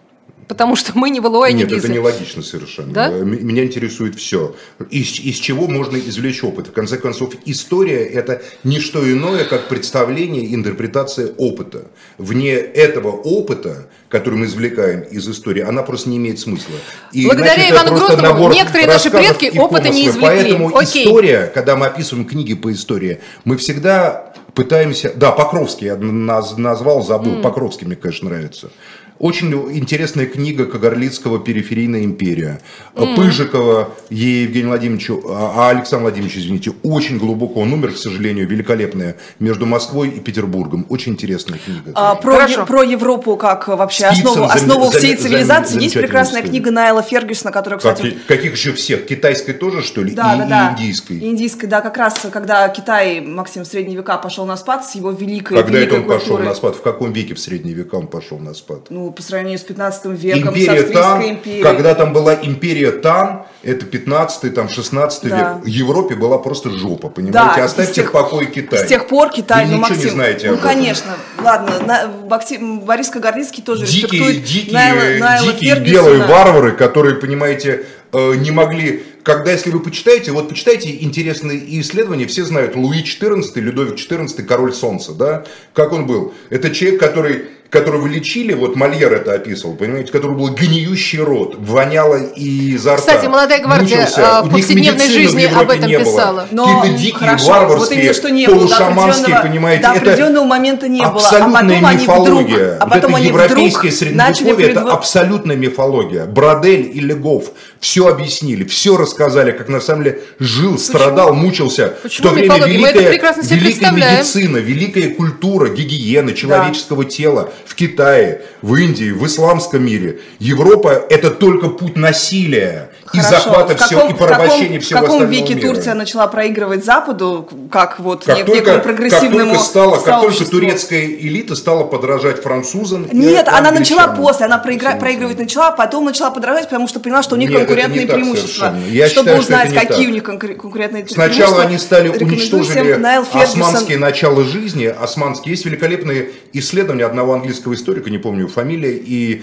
Потому что мы не и не Нет, Гизы. это не логично совершенно. Да? М- Меня интересует все. Из, из чего можно извлечь опыт? В конце концов, история – это не что иное, как представление, интерпретация опыта. Вне этого опыта, который мы извлекаем из истории, она просто не имеет смысла. И, Благодаря Ивану Грозному некоторые наши предки опыта не извлекли. Поэтому Окей. история, когда мы описываем книги по истории, мы всегда пытаемся... Да, Покровский я наз- назвал, забыл. Покровский мне, конечно, нравится. Очень интересная книга Кагарлицкого «Периферийная империя». Пыжикова Евгения Владимировича, а Александр Владимирович, извините, очень глубоко он умер, к сожалению, великолепная, между Москвой и Петербургом. Очень интересная книга. А, про. Е- про Европу как вообще Спицын основу, зам- основу зам- всей зам- цивилизации. Есть замечательная прекрасная история. книга Найла Фергюсона, которая, Как- кстати, каких еще всех? Китайской тоже, что ли? Да, и, да, да. и индийской? И индийской, да, как раз, когда Китай, Максим, в средние века пошел на спад с его великой, Когда это великой он пошел культурой. на спад? В каком веке в средние века он пошел на спад? Ну, по сравнению с 15 веком, с Империя Австрийской Тан, империей. когда там была империя Тан, это 15 там 16 Да. век, в Европе была просто жопа, понимаете? Да, Оставьте с тех- в покое Китай. С тех пор Китай, Вы ну, ничего Максим, не знаете ну, об этом. конечно, ладно, на- Максим, Борис Кагарлицкий тоже Дикие, респектует дикие, Найла- Найла дикие Фергюсона. белые варвары, которые, понимаете, э, не могли... Когда, если вы почитаете, вот почитайте интересные исследования, все знают Луи XIV, Людовик XIV, король солнца, да? Как он был? Это человек, который которого лечили, вот Мольер это описывал, понимаете, который был гниющий рот, воняло и изо рта. Кстати, «Молодая гвардия», Мучился. а, в повседневной в жизни Европе об этом не было. писала. Но, Какие-то дикие, хорошо, варварские, вот что не было, полушаманские, понимаете, до это определенного момента не было, а абсолютная они мифология. вдруг, а Вот потом это они европейское вдруг начали средневековье, это предво- абсолютная мифология. Бродель и Легов все объяснили, все рассказали, как на самом деле жил, страдал, мучился. Почему в то время мифология? Мы это великая, прекрасно себе великая медицина, великая культура, гигиена человеческого тела в Китае, в Индии, в исламском мире. Европа это только путь насилия и Хорошо. захвата В всего, каком- и порабощения в каком, всего В каком остального веке мира. Турция начала проигрывать Западу, как вот Как нек- только, некому как прогрессивному только стала, как только турецкая элита стала подражать французам. Нет, она начала после, она проигра- проигрывать начала, а потом начала подражать, потому что поняла, что у них Нет, конкурентные не преимущества. Я Чтобы считаю, что узнать, не какие так. у них конкур- конкурентные Сначала преимущества, они стали уничтожили османские начала жизни. Османские. Есть великолепные исследования одного английского историка, не помню фамилия, и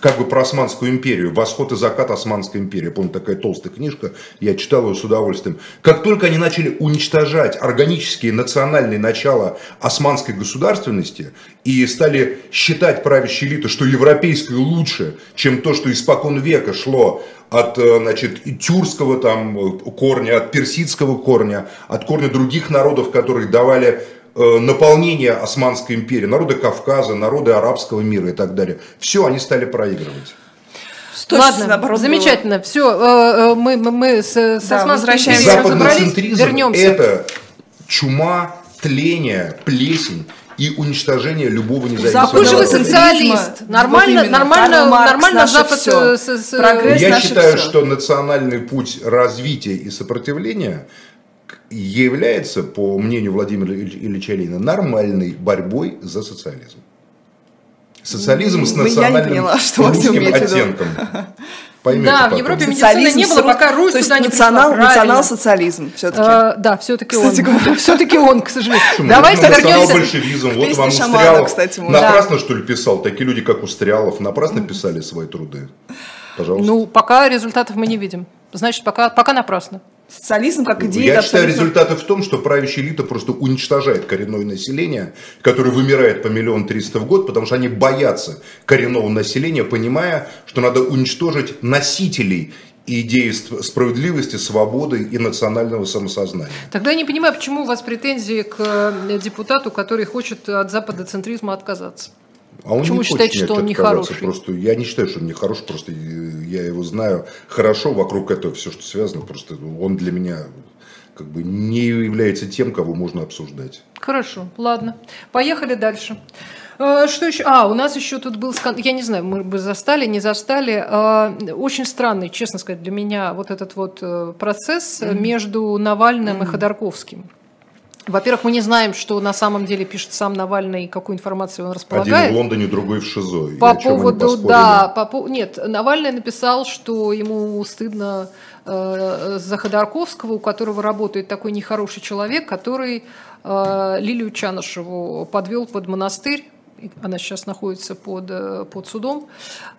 как бы про Османскую империю. «Восход и закат Османской империи». Помню, такая толстая книжка. Я читал ее с удовольствием. Как только они начали уничтожать органические национальные начала османской государственности и стали считать правящие элиты, что европейское лучше, чем то, что испокон века шло от э, значит, тюркского там э, корня, от персидского корня, от корня других народов, которые давали э, наполнение Османской империи, народы Кавказа, народы арабского мира и так далее. Все, они стали проигрывать. Ладно, наоборот замечательно. Все, мы, мы, мы с, с Да, возвращаемся. разобрались. Западноцентризм Вернемся. это чума, тление, плесень и уничтожение любого независимого Какой же вы народа. социалист? Вот Нормально, именно. нормально, Маркс, нормально Запад всё. э, с- с- Прогресс Я считаю, всё. что национальный путь развития и сопротивления является, по мнению Владимира Ильич- Ильича Ленина, нормальной борьбой за социализм. Социализм с Ну, я не национальным поняла, что русским в оттенком. Поймете Да, в потом. Европе медицины не было, пока рус- Русь то есть туда не национал, пришла. Национал-социализм все-таки. Э, да, все-таки он. Все-таки он, к сожалению. Почему? Давайте Ну, вернемся. национал-большевизм. Вот вам Шамана, Устрялов. кстати. Напрасно, что ли, писал? Такие люди, как Устрялов, напрасно писали свои труды. Пожалуйста. Ну, пока результатов мы не видим. Значит, пока, пока напрасно. Социализм как идея... Я считаю, абсолютно- результаты в том, что правящая элита просто уничтожает коренное население, которое вымирает по миллион триста в год, потому что они боятся коренного населения, понимая, что надо уничтожить носителей идеи сп- справедливости, свободы и национального самосознания. Тогда я не понимаю, почему у вас претензии к э, депутату, который хочет от западоцентризма отказаться. А он Почему не считаете, хочет что он нехороший? отказаться, Просто я не считаю, что он нехороший, просто э, я его знаю хорошо, вокруг этого все, что связано, просто он для меня как бы не является тем, кого можно обсуждать. Хорошо, ладно. Поехали дальше. Э, Что еще? А, у нас еще тут был скандал. Я не знаю, мы бы застали, не застали. Э, Очень странный, честно сказать, для меня вот этот вот э, процесс между Навальным и Ходорковским. Во-первых, мы не знаем, что на самом деле пишет сам Навальный, какую информацию он Один располагает. в Лондоне, другой в ШИЗО. По поводу, да, по, по- нет, Навальный написал, что ему стыдно э, за Ходорковского, у которого работает такой нехороший человек, который э, Лилию Чанышеву подвел под монастырь. Она сейчас находится под, э, под судом.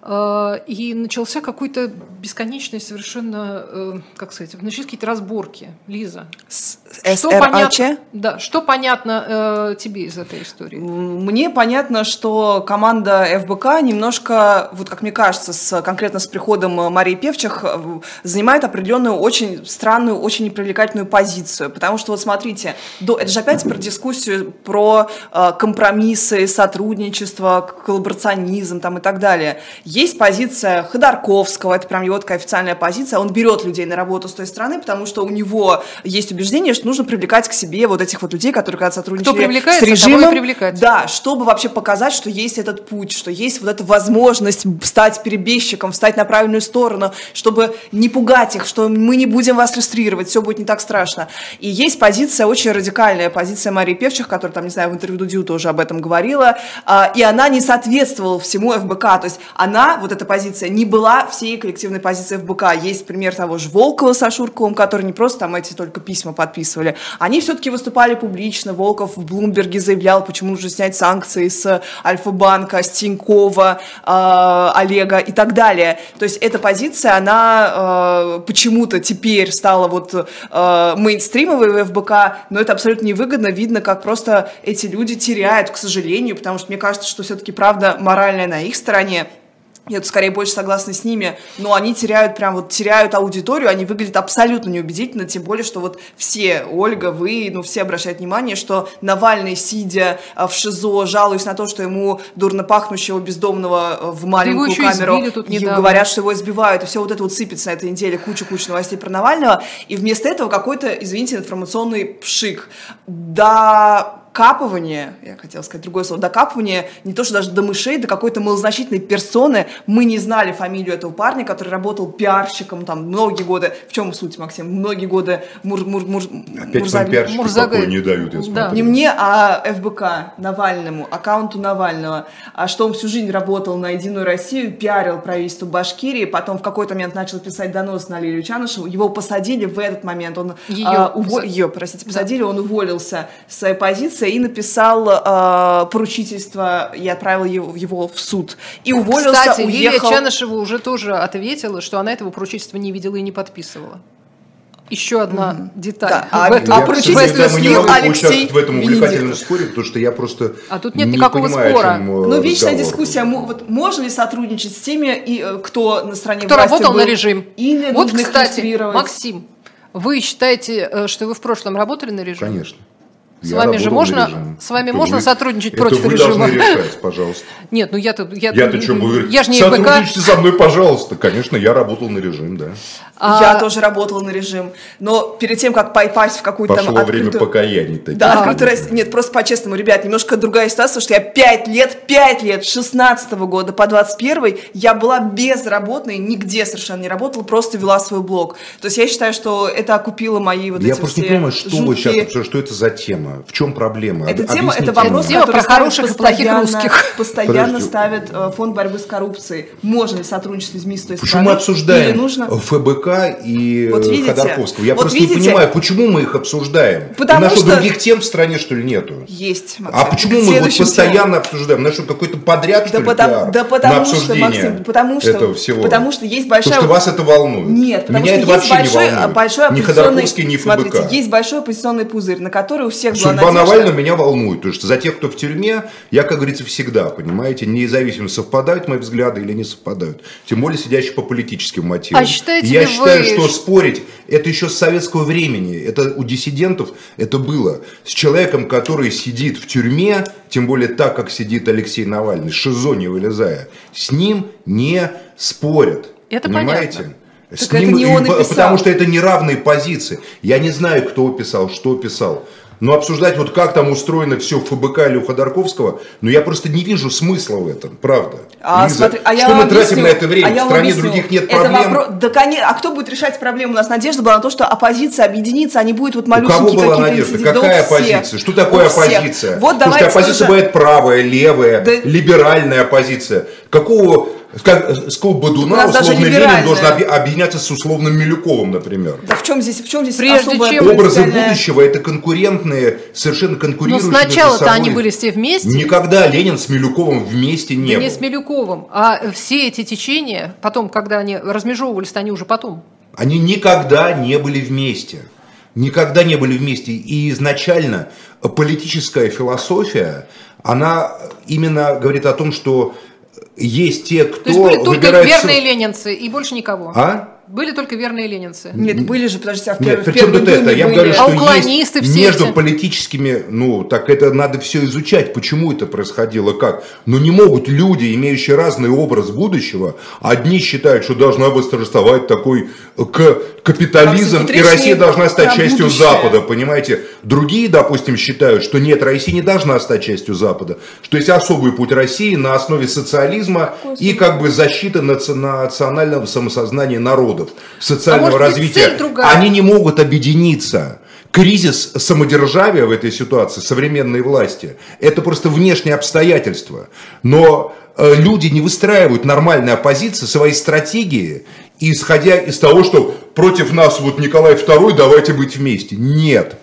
Э, И начался какой-то бесконечный совершенно, э, как сказать, начались какие-то разборки. Лиза, что СРАЧ? понятно, да, что понятно э, тебе из этой истории? Мне понятно, что команда ФБК немножко, вот как мне кажется, с, конкретно с приходом Марии Певчих, занимает определенную очень странную, очень непривлекательную позицию. Потому что, вот смотрите, до, это же опять про дискуссию про э, компромиссы, сотрудничество, коллаборационизм там, и так далее. Есть позиция Ходорковского, это прям его такая официальная позиция, он берет людей на работу с той стороны, потому что у него есть убеждение, что нужно привлекать к себе вот этих вот людей, которые когда сотрудничали привлекается, с режимом. привлекать. Да, чтобы вообще показать, что есть этот путь, что есть вот эта возможность стать перебежчиком, встать на правильную сторону, чтобы не пугать их, что мы не будем вас иллюстрировать, все будет не так страшно. И есть позиция очень радикальная, позиция Марии Певчих, которая там, не знаю, в интервью Дудю тоже об этом говорила, и она не соответствовала всему ФБК, то есть она, вот эта позиция, не была всей коллективной позицией ФБК. Есть пример того же Волкова с Ашурковым, которые не просто там эти только письма подписывали, они все-таки выступали публично, Волков в Блумберге заявлял, почему нужно снять санкции с Альфа-банка, с Тинькова, э, Олега и так далее. То есть эта позиция, она э, почему-то теперь стала вот мейнстримовой в ФБК, но это абсолютно невыгодно. Видно, как просто эти люди теряют, к сожалению, потому что мне кажется, что все-таки правда моральная на их стороне. Я тут скорее больше согласна с ними, но они теряют прям вот теряют аудиторию, они выглядят абсолютно неубедительно, тем более, что вот все, Ольга, вы, ну все обращают внимание, что Навальный, сидя а, в ШИЗО, жалуясь на то, что ему дурно пахнущего бездомного а, в маленькую еще камеру, тут и говорят, что его избивают, и все вот это вот сыпется на этой неделе, куча-куча новостей про Навального, и вместо этого какой-то, извините, информационный пшик. Докапывание, я хотела сказать другое слово, докапывание, не то что даже до мышей, до какой-то малозначительной персоны. Мы не знали фамилию этого парня, который работал пиарщиком там многие годы. В чем суть, Максим? Многие годы Мур, Мур, Мур, Опять Мурза- вам покоя не дают, я Да. не мне, а ФБК, Навальному, аккаунту Навального, а что он всю жизнь работал на Единую Россию, пиарил правительство Башкирии, потом в какой-то момент начал писать донос на Лилию Чанышеву, его посадили в этот момент, он Её а, уво- посадили. её, простите, посадили, он уволился с своей позиции и написал а, поручительство и отправил его, его в суд. И уволился, Кстати, Лилия уехал. Чанышева уже тоже ответила, что она этого поручительства не видела и не подписывала. Еще одна деталь. Да, а- в этом- а Я, в поручительство слил Алексей в этом увлекательном Венедиктов. споре, потому что я просто А тут нет не никакого понимаю, спора. э, Ну, вечная разговор. дискуссия, вот можно ли сотрудничать с теми, и, э, кто на стороне Кто власти работал был, на режим. Или вот, кстати? Максим, вы считаете, э, что вы в прошлом работали на режим? Конечно. С Я вами же можно- режим. с вами Это можно вы- сотрудничать это против вы режима? должны решать, пожалуйста. Нет, ну я-то... Я, Я-то что буду? Я же не. Сотрудничайте со мной, пожалуйста. Конечно, я работал на режим, да. А- Я тоже работала на режим, но перед тем, как попасть в какую-то там Пошло время открытую... покаяний. таких. Да, открытую Россию. Нет, просто по-честному, ребят, немножко другая ситуация, что я 5 лет, 5 лет, с 16 года по 21 я была безработной, нигде совершенно не работала, просто вела свой блог. То есть я считаю, что это окупило мои вот Я эти просто не понимаю, что вы сейчас, что это за тема. Проблема? В чем проблема? Эта Об- тема, это объясните вопрос. Тема который про хороших ставят и плохих русских. Постоянно Подожди. ставит э, фонд борьбы с коррупцией. Можно ли сотрудничать с МИ с той Почему стороны? мы обсуждаем Или нужно... ФБК и Вот э, видите? Ходорковского? Я Вот просто не видите? понимаю, почему мы их обсуждаем? Потому У нас что, других тем в стране, что ли, нету? Есть, Максим. А почему мы вот постоянно темам. обсуждаем? У нас что, какой-то подряд, что Да ли, потому, пиар да на потому что, обсуждение Максим, потому что, этого всего? потому что есть большая... То, что вас это волнует. Нет, потому Меня что это есть вообще большой, не волнует. большой ни оппозиционный... Ходорковский, ни ФБК. Смотрите, есть большой оппозиционный пузырь, на который у всех была Судьба надежда. Навального меня волнует, потому что за тех, кто в тюрьме, я, как говорится, всегда, понимаете, независимо, совпадают мои взгляды или не совпадают. Тем более сидящие по политическим мотивам. А считаете я считаю, вы, что спорить, это еще с советского времени. Это у диссидентов это было. С человеком, который сидит в тюрьме, тем более так, как сидит Алексей Навальный, ШИЗО не вылезая, с ним не спорят. Это понимаете? понятно. С Так это не он и и- писал. потому что это неравные позиции. Я не знаю, кто писал, что писал. Но обсуждать, вот как там устроено все в ФБК или у Ходорковского, ну я просто не вижу смысла в этом, правда. А, Лиза, смотри, а что мы тратим объясню, на это время? а в стране объясню. других нет Это проблем. вопро- Да, коне- а кто будет решать проблему? У нас надежда была на то, что оппозиция объединится, а не будет вот У кого малюсенькие была надежда? Какая оппозиция? Что такое оппозиция? Вот Потому что давайте оппозиция тоже- бывает правая, левая, Да- либеральная оппозиция. Какого, как, с какого У Бадуна условно Ленин должен объ- объединяться с условным Милюковым, например? Да в чем здесь, в чем здесь Прежде особая чем- Образы принципиальная- будущего это конкурентные, совершенно Но конкурирующие между сначала-то собой. они были все вместе. Никогда Ленин с Милюковым вместе не Да был. не с Милюковым, а все эти течения, потом, когда они размежевывались, они уже потом. Они никогда не были вместе. Никогда не были вместе. И изначально политическая философия, она именно говорит о том, что есть те, кто То есть были только выбирает... верные ленинцы и больше никого. А? Были только верные ленинцы. Нет, были же, подождите, а в, Нет, первом- в при чем первой тут это? Я были. говорю, А что уклонисты есть все между эти. политическими, ну, так это надо все изучать, почему это происходило, как. Но не могут люди, имеющие разный образ будущего, одни считают, что должна восторжествовать такой э, к- капитализм, и Россия должна стать частью будущее. Запада, понимаете? Другие, допустим, считают, что нет, Россия не должна стать частью Запада, что есть особый путь России на основе социализма и как бы защиты наци- национального самосознания народов, социального А развития. Они не могут объединиться. Кризис самодержавия в этой ситуации, современной власти, это просто внешние обстоятельства. Но э, люди не выстраивают нормальной оппозиции, свои стратегии, исходя из того, что против нас вот Николай II, давайте быть вместе. Нет.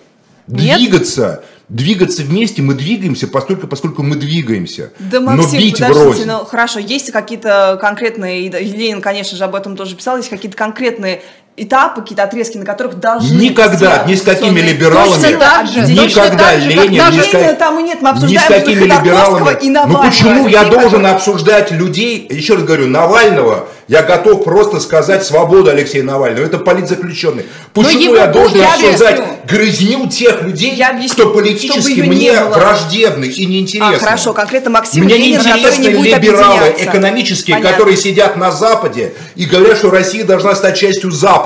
Нет? Двигаться, двигаться вместе мы двигаемся постольку, поскольку мы двигаемся. Да, Но Максим, бить подождите, врознь. ну хорошо, есть какие-то конкретные, и Ленин, конечно же, об этом тоже писал, есть какие-то конкретные этапы, какие-то отрезки, на которых должны Никогда все ни с какими либералами, Точно так же, точно никогда как Ленин, ни с там и нет, мы ни с обсуждаем какими либералами. и Ну Навального. почему я должен которые- обсуждать людей, еще раз говорю, Навального, я готов просто сказать свободу Алексея Навального, это политзаключенный. Почему его я должен я обсуждать объясню. грызню тех людей, Я объясню, кто политически мне враждебны и неинтересны? А, хорошо, конкретно Максим Мне не Ленин, который интересны не либералы экономические, Понятно. которые сидят на Западе и говорят, что Россия должна стать частью Запада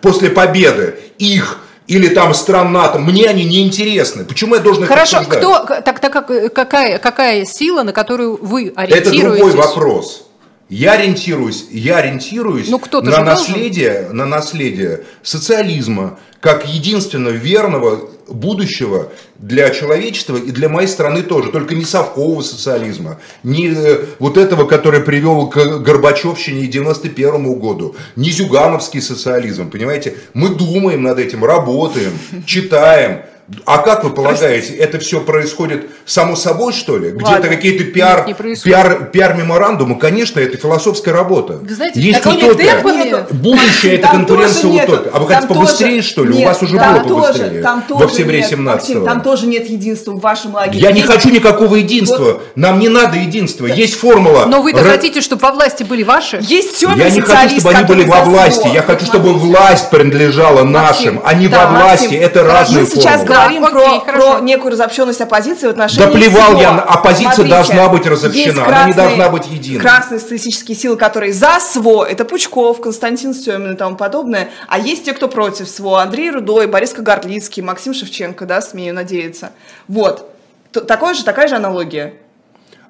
после победы их или там стран НАТО. Мне они не интересны. Почему я должен их Хорошо, обсуждать? кто, так, так как, какая, какая сила, на которую вы Это ориентируетесь? другой вопрос. Я ориентируюсь, я ориентируюсь Ну, на должен. наследие, на наследие социализма как единственно верного будущего для человечества и для моей страны тоже, только не совкового социализма, не э, вот этого, который привел к Горбачевщине и 91 году, не зюгановский социализм, понимаете? Мы думаем над этим, работаем, читаем. А как вы полагаете, это все происходит само собой, что ли? Где-то какие-то пиар, Нет, пиар, пиар-меморандумы, конечно, это философская работа. Вы знаете, Есть утопия. темпами- Будущее это конкуренция тоже утопия. А вы Там хотите побыстрее, тоже- что ли? У Нет, вас уже там было тоже- побыстрее. там в тоже октябре нет, 17 Максим, Там тоже нет единства в вашем лагере. Я не хочу никакого единства. Вот. Нам не надо единства. Есть формула. Но вы-то Ра- хотите, чтобы во власти были ваши? Есть темный Я не хочу, чтобы они были во власти. Я хочу, чтобы власть принадлежала нашим, а не во власти. Это разные формулы. Говорим про, окей, хорошо. про некую разобщенность оппозиции в отношении Да плевал всего. я на- оппозиция Смотрите, должна быть разобщена, есть она не красные- должна быть единой. Красные социалистические силы, которые за СВО, это Пучков, Константин Стемин и тому подобное, а есть те, кто против СВО, Андрей Рудой, Борис Кагарлицкий, Максим Шевченко, да, смею надеяться. Вот. Такое же, такая же аналогия.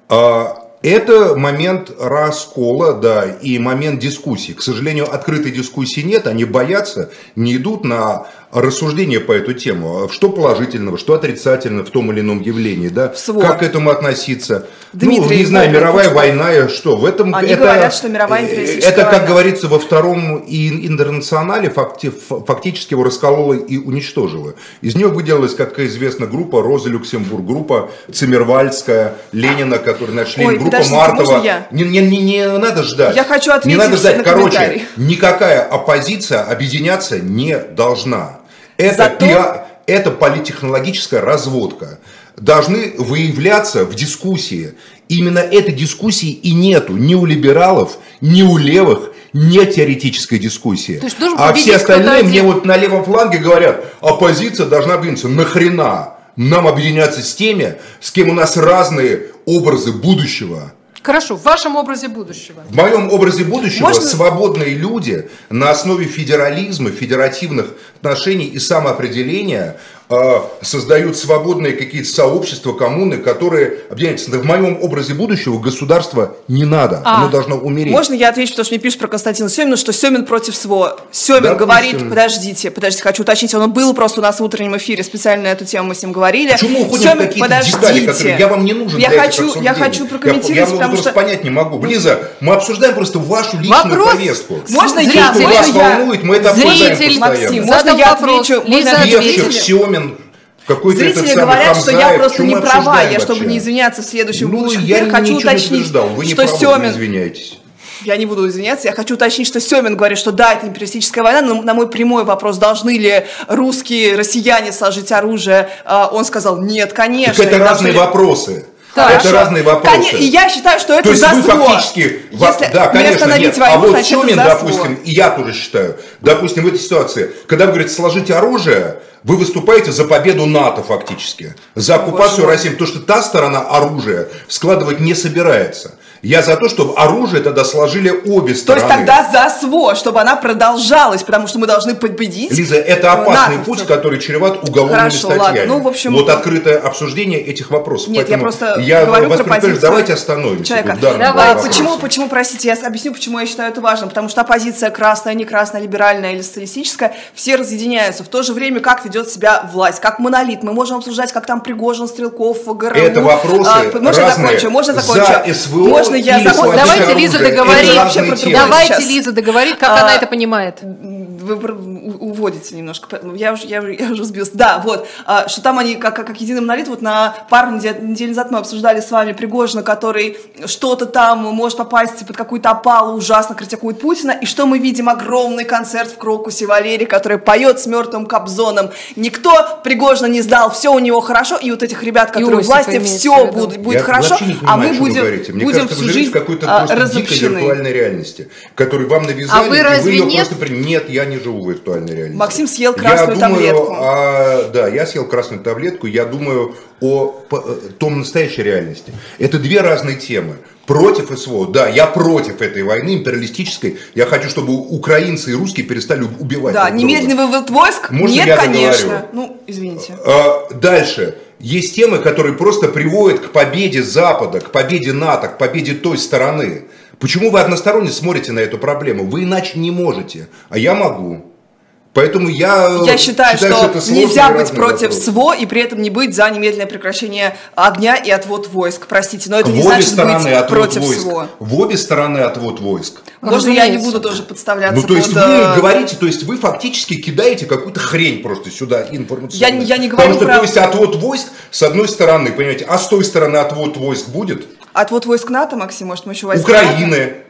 А, Это момент раскола, да, и момент дискуссии. К сожалению, открытой дискуссии нет, они боятся, не идут на рассуждения по эту тему. Что положительного, что отрицательного в том или ином явлении, да? Свой. Как к этому относиться? Дмитрий, ну, не знаю, мировая Пучков. война, и что? В этом Они это, говорят, что мировая империалистическая Это, как война. говорится, во втором и- интернационале факти- фактически его расколола и уничтожила. Из нее выделилась, как известно, группа Роза Люксембург, группа Цимервальская, Ленина, который нашли, Ой, группа подождите, Мартова. я? Не, не, не, не надо ждать. Я хочу ответить Не надо ждать. на Короче, никакая оппозиция объединяться не должна. Это, Зато- пиа- это политтехнологическая разводка. Должны выявляться в дискуссии. Именно этой дискуссии и нету ни у либералов, ни у левых, нет теоретической дискуссии. То есть а все остальные мне вот на левом фланге говорят, оппозиция должна объединиться. Нахрена нам объединяться с теми, с кем у нас разные образы будущего? Хорошо, в вашем образе будущего. В моем образе будущего Можно- свободные люди на основе федерализма, федеративных отношений и самоопределения создают свободные какие-то сообщества, коммуны, которые объединяются. В моем образе будущего государства не надо, А. оно должно умереть. Можно я отвечу, потому что мне пишут про Константина Семина, что Семин против СВО. Семин Допустим. говорит, подождите, подождите, хочу уточнить, он был просто у нас в утреннем эфире, специально на эту тему мы с ним говорили. Почему уходим в Семин, какие-то подождите. детали, которые я вам не нужен я для хочу, этих я хочу прокомментировать, я, я потому просто что... понять не могу. Лиза, мы обсуждаем просто вашу личную Вопрос. повестку. Можно Зритель, я, Что можно вас я? волнует, мы это обсуждаем Зритель, постоянно. Максим, можно я отвечу? Можно Лиза я ответит. Певчик, Семин, какой-то Зрители говорят, что я просто не права. Я, чтобы вообще? не извиняться в следующем Ну, будущем я хочу не уточнить. Вы не что правы, Семин... вы извиняйтесь. Я не буду извиняться, я хочу уточнить, что Семин говорит, что да, это империалистическая война, но на мой прямой вопрос, должны ли русские, россияне сложить оружие, а, он сказал, нет, конечно. Так это разные ли- вопросы. Так. это Хорошо. разные вопросы. Коне- И я считаю, что это То есть за вы фактически, Если да, не конечно, нет. войну, а вот значит, за допустим, и я тоже считаю, допустим, в этой ситуации, когда вы говорите сложите оружие, вы выступаете за победу НАТО фактически, за оккупацию. России, потому что та сторона оружия складывать не собирается. Я за то, чтобы оружие тогда сложили обе То стороны. есть тогда за СВО, чтобы она продолжалась, потому что мы должны победить. Лиза, это опасный натовцев. путь, который чреват уголовными Хорошо, статьями. ладно. Ну, в общем- вот открытое обсуждение этих вопросов. Нет, я Поэтому просто я говорю вас про позицию давайте остановимся. человека. Давай, А, почему, почему, простите, я объясню, почему я считаю это важным. Потому что оппозиция красная, не красная, либеральная или социалистическая, все разъединяются. В то же время, как ведет себя власть, как монолит. Мы можем обсуждать, как там Пригожин, Стрелков, ГРУ. Это вопросы А, можно я разные. закончу? Можно За закончу? СВО Можно я или закончу? сложить Давайте. Лиза договорит. Давайте сейчас. Лиза договорит, как А, она это понимает. Вы уводите немножко. Я уже, я, я уже сбилась. Да, вот. а, Что там они, как, как, единый монолит, вот на пару недель, недель назад мы обсуждали с вами Пригожина, который что-то там может попасть под какую-то опалу, ужасно критикует Путина. И что мы видим? Огромный концерт в Крокусе Валерий, который поет с мертвым Кобзоном. Никто Пригожина не сдал, все у него хорошо. И вот этих ребят, которые у власти, все будет, будет Я хорошо, а мы что вы будем, говорите. Мне будем кажется, всю жизнь в какой-то а, просто дикой виртуальной реальности, которую вам навязали, А вы и разве вы ее нет? просто при... Нет, я не живу в виртуальной реальности. Максим съел Я красную думаю таблетку. о- Да, я съел красную таблетку, я думаю о э, том настоящей реальности. Это две разные темы. Против СВО, да, я против этой войны империалистической. Я хочу, чтобы украинцы и русские перестали убивать. Да, немедленный вывод войск? Можно Нет, я конечно. договорю? Ну, извините. А, Дальше. Есть темы, которые просто приводят к победе Запада, к победе НАТО, к победе той стороны. Почему вы односторонне смотрите на эту проблему? Вы иначе не можете, а я могу. Поэтому я, Я считаю, что, это сложные нельзя быть против вопросы. СВО и при этом не быть за немедленное прекращение огня и отвод войск. Простите, но это в не обе значит стороны быть отвод против войск. СВО. В обе стороны отвод войск. Можно я не буду тоже подставляться Ну, то есть под, вы э, говорите, то есть вы фактически кидаете какую-то хрень просто сюда информационную. Я не- я не говорю Потому что, про- то есть, отвод войск с одной стороны, понимаете, а с той стороны отвод войск будет? отвод войск НАТО, Максим, может, мы еще войска НАТО?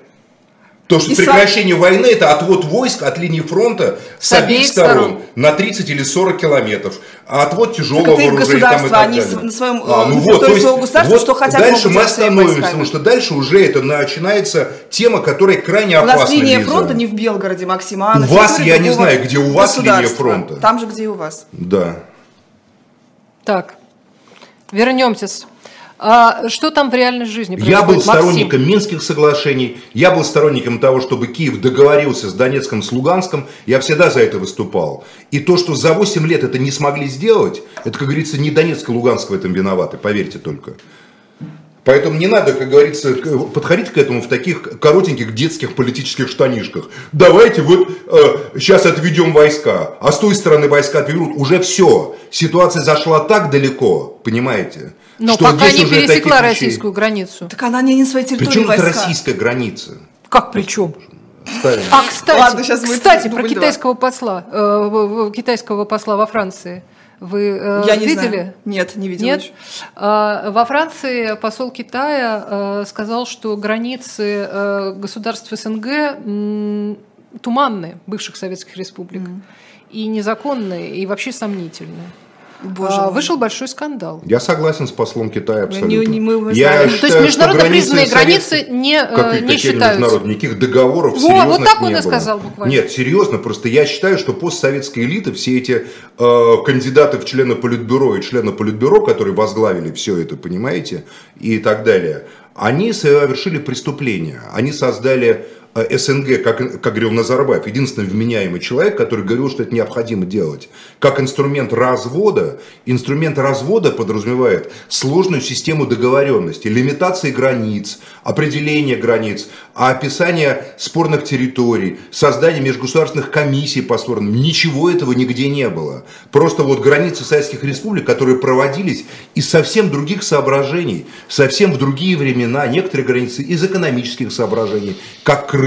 То, что И сам- прекращение войны это отвод войск от линии фронта с, обеих сторон, на 30 или 40 километров. А отвод тяжелого Так вооружения там и так они далее. с- на своем, А, э, ну вот, то есть, своего государства вот что хотят, дальше мы остановимся, потому что дальше уже это начинается тема, которая крайне У опасна. нас линия Лиза. фронта не в Белгороде, Максим, а У вас я не знаю, где у вас линия фронта. Там же, где и у вас. Да. Так, вернемся. А что там в реальной жизни происходит? Я был Максим? сторонником Минских соглашений, я был сторонником того, чтобы Киев договорился с Донецком, с Луганском, я всегда за это выступал. И то, что за 8 лет это не смогли сделать, это, как говорится, не Донецк и Луганск в этом виноваты, поверьте только. Поэтому не надо, как говорится, подходить к этому в таких коротеньких детских политических штанишках. Давайте вот э, сейчас отведем войска, а с той стороны войска отведут. Уже все. Ситуация зашла так далеко, понимаете? Но что пока здесь не уже пересекла таких вещей- российскую границу. Так она не на своей территории Причем это российская граница. Как причем? А, кстати, Ладно, кстати про китайского посла, э, китайского посла во Франции. Вы э, Я не видели? знаю. Нет, не видела Нет. еще. А, Во Франции посол Китая э, сказал, что границы э, государств СНГ туманные, бывших советских республик, и незаконные, и вообще сомнительные. Боже А. Вышел большой скандал. Я согласен с послом Китая абсолютно. Не- не мы Я знаем. То есть считаю, международно признанные границы не, э, Как, не считаются. Никаких договоров Во, серьезных вот так он не и было. сказал буквально. Нет, серьезно, просто я считаю, что постсоветская элита, все эти э, кандидаты в члены Политбюро и члены Политбюро, которые возглавили все это, понимаете, и так далее, они совершили преступление. Они создали СНГ, как, как говорил Назарбаев, единственный вменяемый человек, который говорил, что это необходимо делать. Как инструмент развода, инструмент развода подразумевает сложную систему договоренности, лимитации границ, определение границ, описание спорных территорий, создание межгосударственных комиссий по спорным. Ничего этого нигде не было. Просто вот границы советских республик, которые проводились из совсем других соображений, совсем в другие времена, некоторые границы из экономических соображений, как Крым,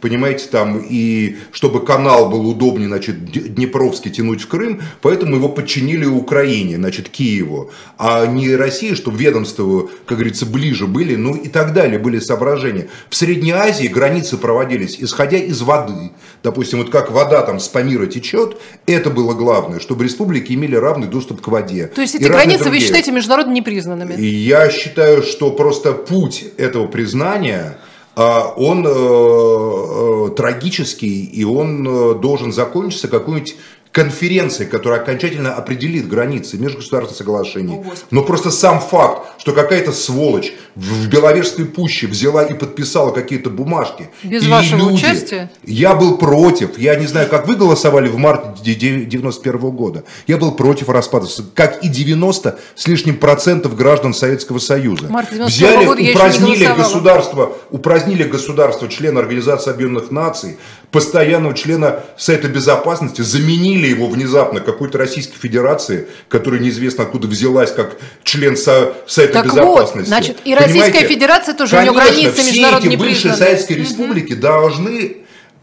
понимаете, там, и чтобы канал был удобнее, значит, Днепровский тянуть в Крым, поэтому его подчинили Украине, значит, Киеву, а не России, чтобы ведомства, как говорится, ближе были, ну и так далее, были соображения. В Средней Азии границы проводились, исходя из воды. Допустим, вот как вода там с Памира течет, это было главное, чтобы республики имели равный доступ к воде. То есть эти границы вы другие. считаете международно непризнанными? И я считаю, что просто путь этого признания, он э, э, трагический, и он э, должен закончиться какой-нибудь конференцией, которая окончательно определит границы межгосударственных соглашений. О. Но просто сам факт, что какая-то сволочь в Беловежской пуще взяла и подписала какие-то бумажки. Без и вашего люди- участия? Я был против. Я не знаю, как вы голосовали в марте 91 года. Я был против распада. Как и 90 с лишним процентов граждан Советского Союза. Март 91 Взяли, года упразднили государство, упразднили государство члена Организации Объединенных Наций, постоянного члена Совета Безопасности, заменили его внезапно какой-то Российской Федерации, которая неизвестно откуда взялась как член Со- Совета Так вот, Безопасности. значит, и Российская Понимаете? Федерация тоже, у неё Конечно, границы все международно эти бывшие признаны. советские республики должны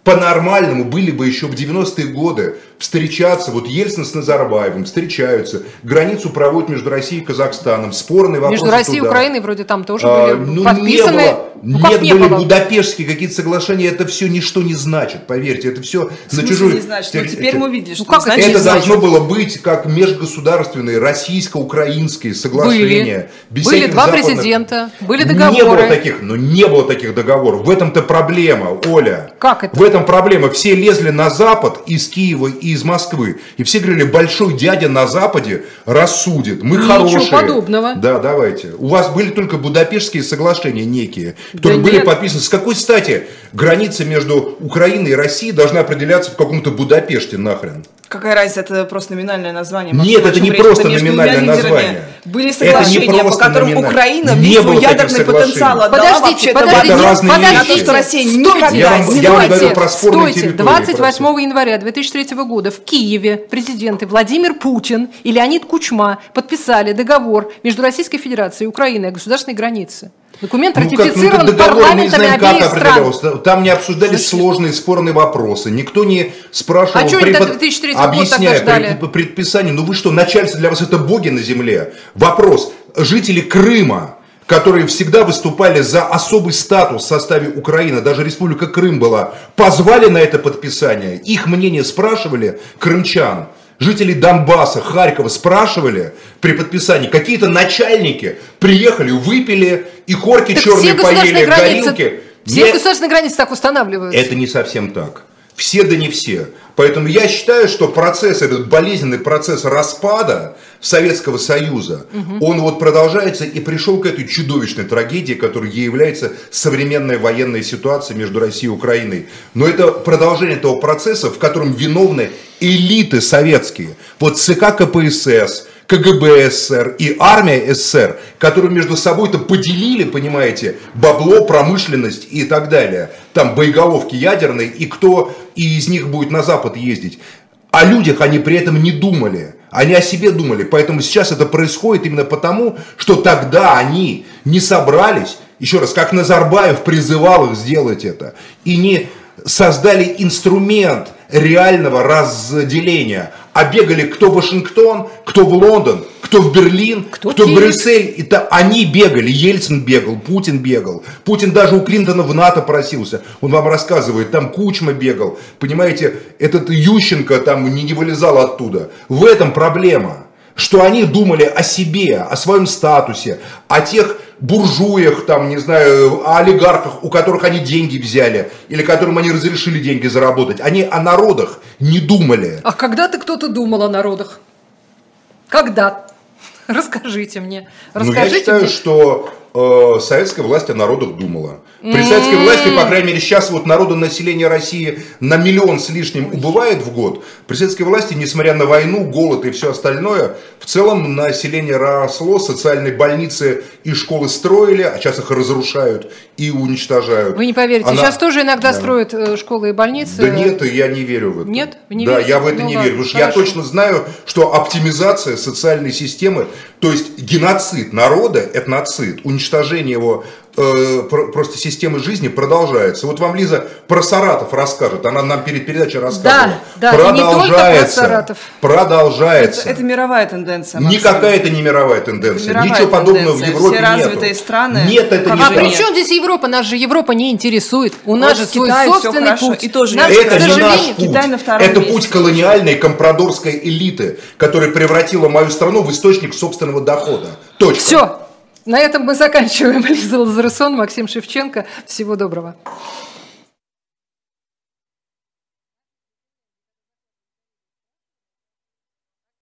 по-нормальному были бы еще в 90-е годы встречаться, вот Ельцин с Назарбаевым встречаются, границу проводят между Россией и Казахстаном, спорный вопрос Между Россией и туда. Украиной вроде там тоже А, были ну, подписаны. Не было, Ну, как нет, не были было? Будапештские какие-то соглашения, это все ничто не значит, поверьте, это все на чужой... не значит? Ну, теперь это- мы увидели, что как не значит, это не значит. должно было быть как межгосударственные российско-украинские соглашения. без Были всяких два западных- президента, были Не договоры. было таких, но не было таких договоров. В этом-то проблема, Оля. Как это? В этом проблема. Все лезли на Запад из Киева и из Москвы. И все говорили, большой дядя на Западе рассудит. Мы Ничего хорошие. подобного. Да, давайте. У вас были только Будапештские соглашения некие, которые Да были нет. подписаны. С какой стати граница между Украиной и Россией должна определяться в каком-то Будапеште нахрен? Какая разница, это просто номинальное название. Нет, Максим, это не речь? просто Это между номинальное двумя лидерами название. Были соглашения, по которым номинальное. Украина Не весь ядерный потенциал отдала Подождите, подождите, Это разные подождите, вещи. Что Россия стойте, никогда Я вам- не я вам будет. говорю про стойте, территории 28 января 2003 года в Киеве президенты Владимир Путин и Леонид Кучма подписали договор между Российской Федерацией и Украиной о государственной границе. Документ Ну, как, ну, ратифицирован договор, парламентами знаем, как стран. Там не обсуждались сложные спорные вопросы. Никто не спрашивал... А до препод- 2003 года объясняя пред- предписание. Ну вы что, начальство для вас это боги на земле? Вопрос. Жители Крыма которые всегда выступали за особый статус в составе Украины, даже Республика Крым была, позвали на это подписание, их мнение спрашивали крымчан, жителей Донбасса, Харькова спрашивали при подписании, какие-то начальники приехали, выпили и корки Так черные поели, границы, горилки. все Не- государственные границы так устанавливаются. это не совсем так. Все да не все. Поэтому я считаю, что процесс, этот болезненный процесс распада Советского Союза, он вот продолжается и пришел к этой чудовищной трагедии, которой ей является современная военная ситуация между Россией и Украиной. Но это продолжение этого процесса, в котором виновны элиты советские. Вот ЦК КПСС, КГБ СССР и армия СССР, которые между собой-то поделили, понимаете, бабло, промышленность и так далее. Там боеголовки ядерные, и кто из них будет на Запад ездить. О людях они при этом не думали. Они о себе думали. Поэтому сейчас это происходит именно потому, что тогда они не собрались, еще раз, как Назарбаев призывал их сделать это, и не создали инструмент реального разделения, а бегали кто в Вашингтон, кто в Лондон, кто в Берлин, кто, кто в Брюссель. Это они бегали, Ельцин бегал, Путин бегал. Путин даже у Клинтона в НАТО просился. Он вам рассказывает, там Кучма бегал. Понимаете, этот Ющенко там не, не вылезал оттуда. В этом проблема что они думали о себе, о своем статусе, о тех буржуях, там, не знаю, о олигархах, у которых они деньги взяли, или которым они разрешили деньги заработать. Они о народах не думали. А когда ты кто-то думал о народах? Когда? Расскажите мне. Расскажите ну, я считаю, мне. что э, советская власть о народах думала. При советской власти, по крайней мере, сейчас вот народонаселение России на миллион с лишним убывает в год. При советской власти, несмотря на войну, голод и все остальное, в целом население росло, социальные больницы и школы строили, а сейчас их разрушают и уничтожают. Вы не поверите, Она... сейчас тоже иногда да. строят э, школы и больницы. Да нет, я не верю в это. Нет? Вы не да, верите? я в это Ну не ладно, верю, потому что я точно знаю, что оптимизация социальной системы, то есть геноцид народа, этноцид, уничтожение его э, про- просто системы жизни продолжается. Вот вам Лиза про Саратов расскажет, она нам перед передачей рассказывала. Да, да, и не только про продолжается, Саратов. продолжается. Это, это мировая тенденция. Максим. Никакая это не мировая тенденция. Это мировая Ничего подобного в тенденция. Европе Все развитые нету. страны, Нет, это как не А при нет. чем здесь Европа? Нас же Европа не интересует. У нас же свой Китае всё собственный путь. и тоже Нам, Это не наш сожалению, путь. Китай на втором Это месте. путь колониальной компрадорской элиты, которая превратила мою страну в источник собственного дохода. Точка. Все. На этом мы заканчиваем. Лиза Лазарсон, Максим Шевченко. Всего доброго.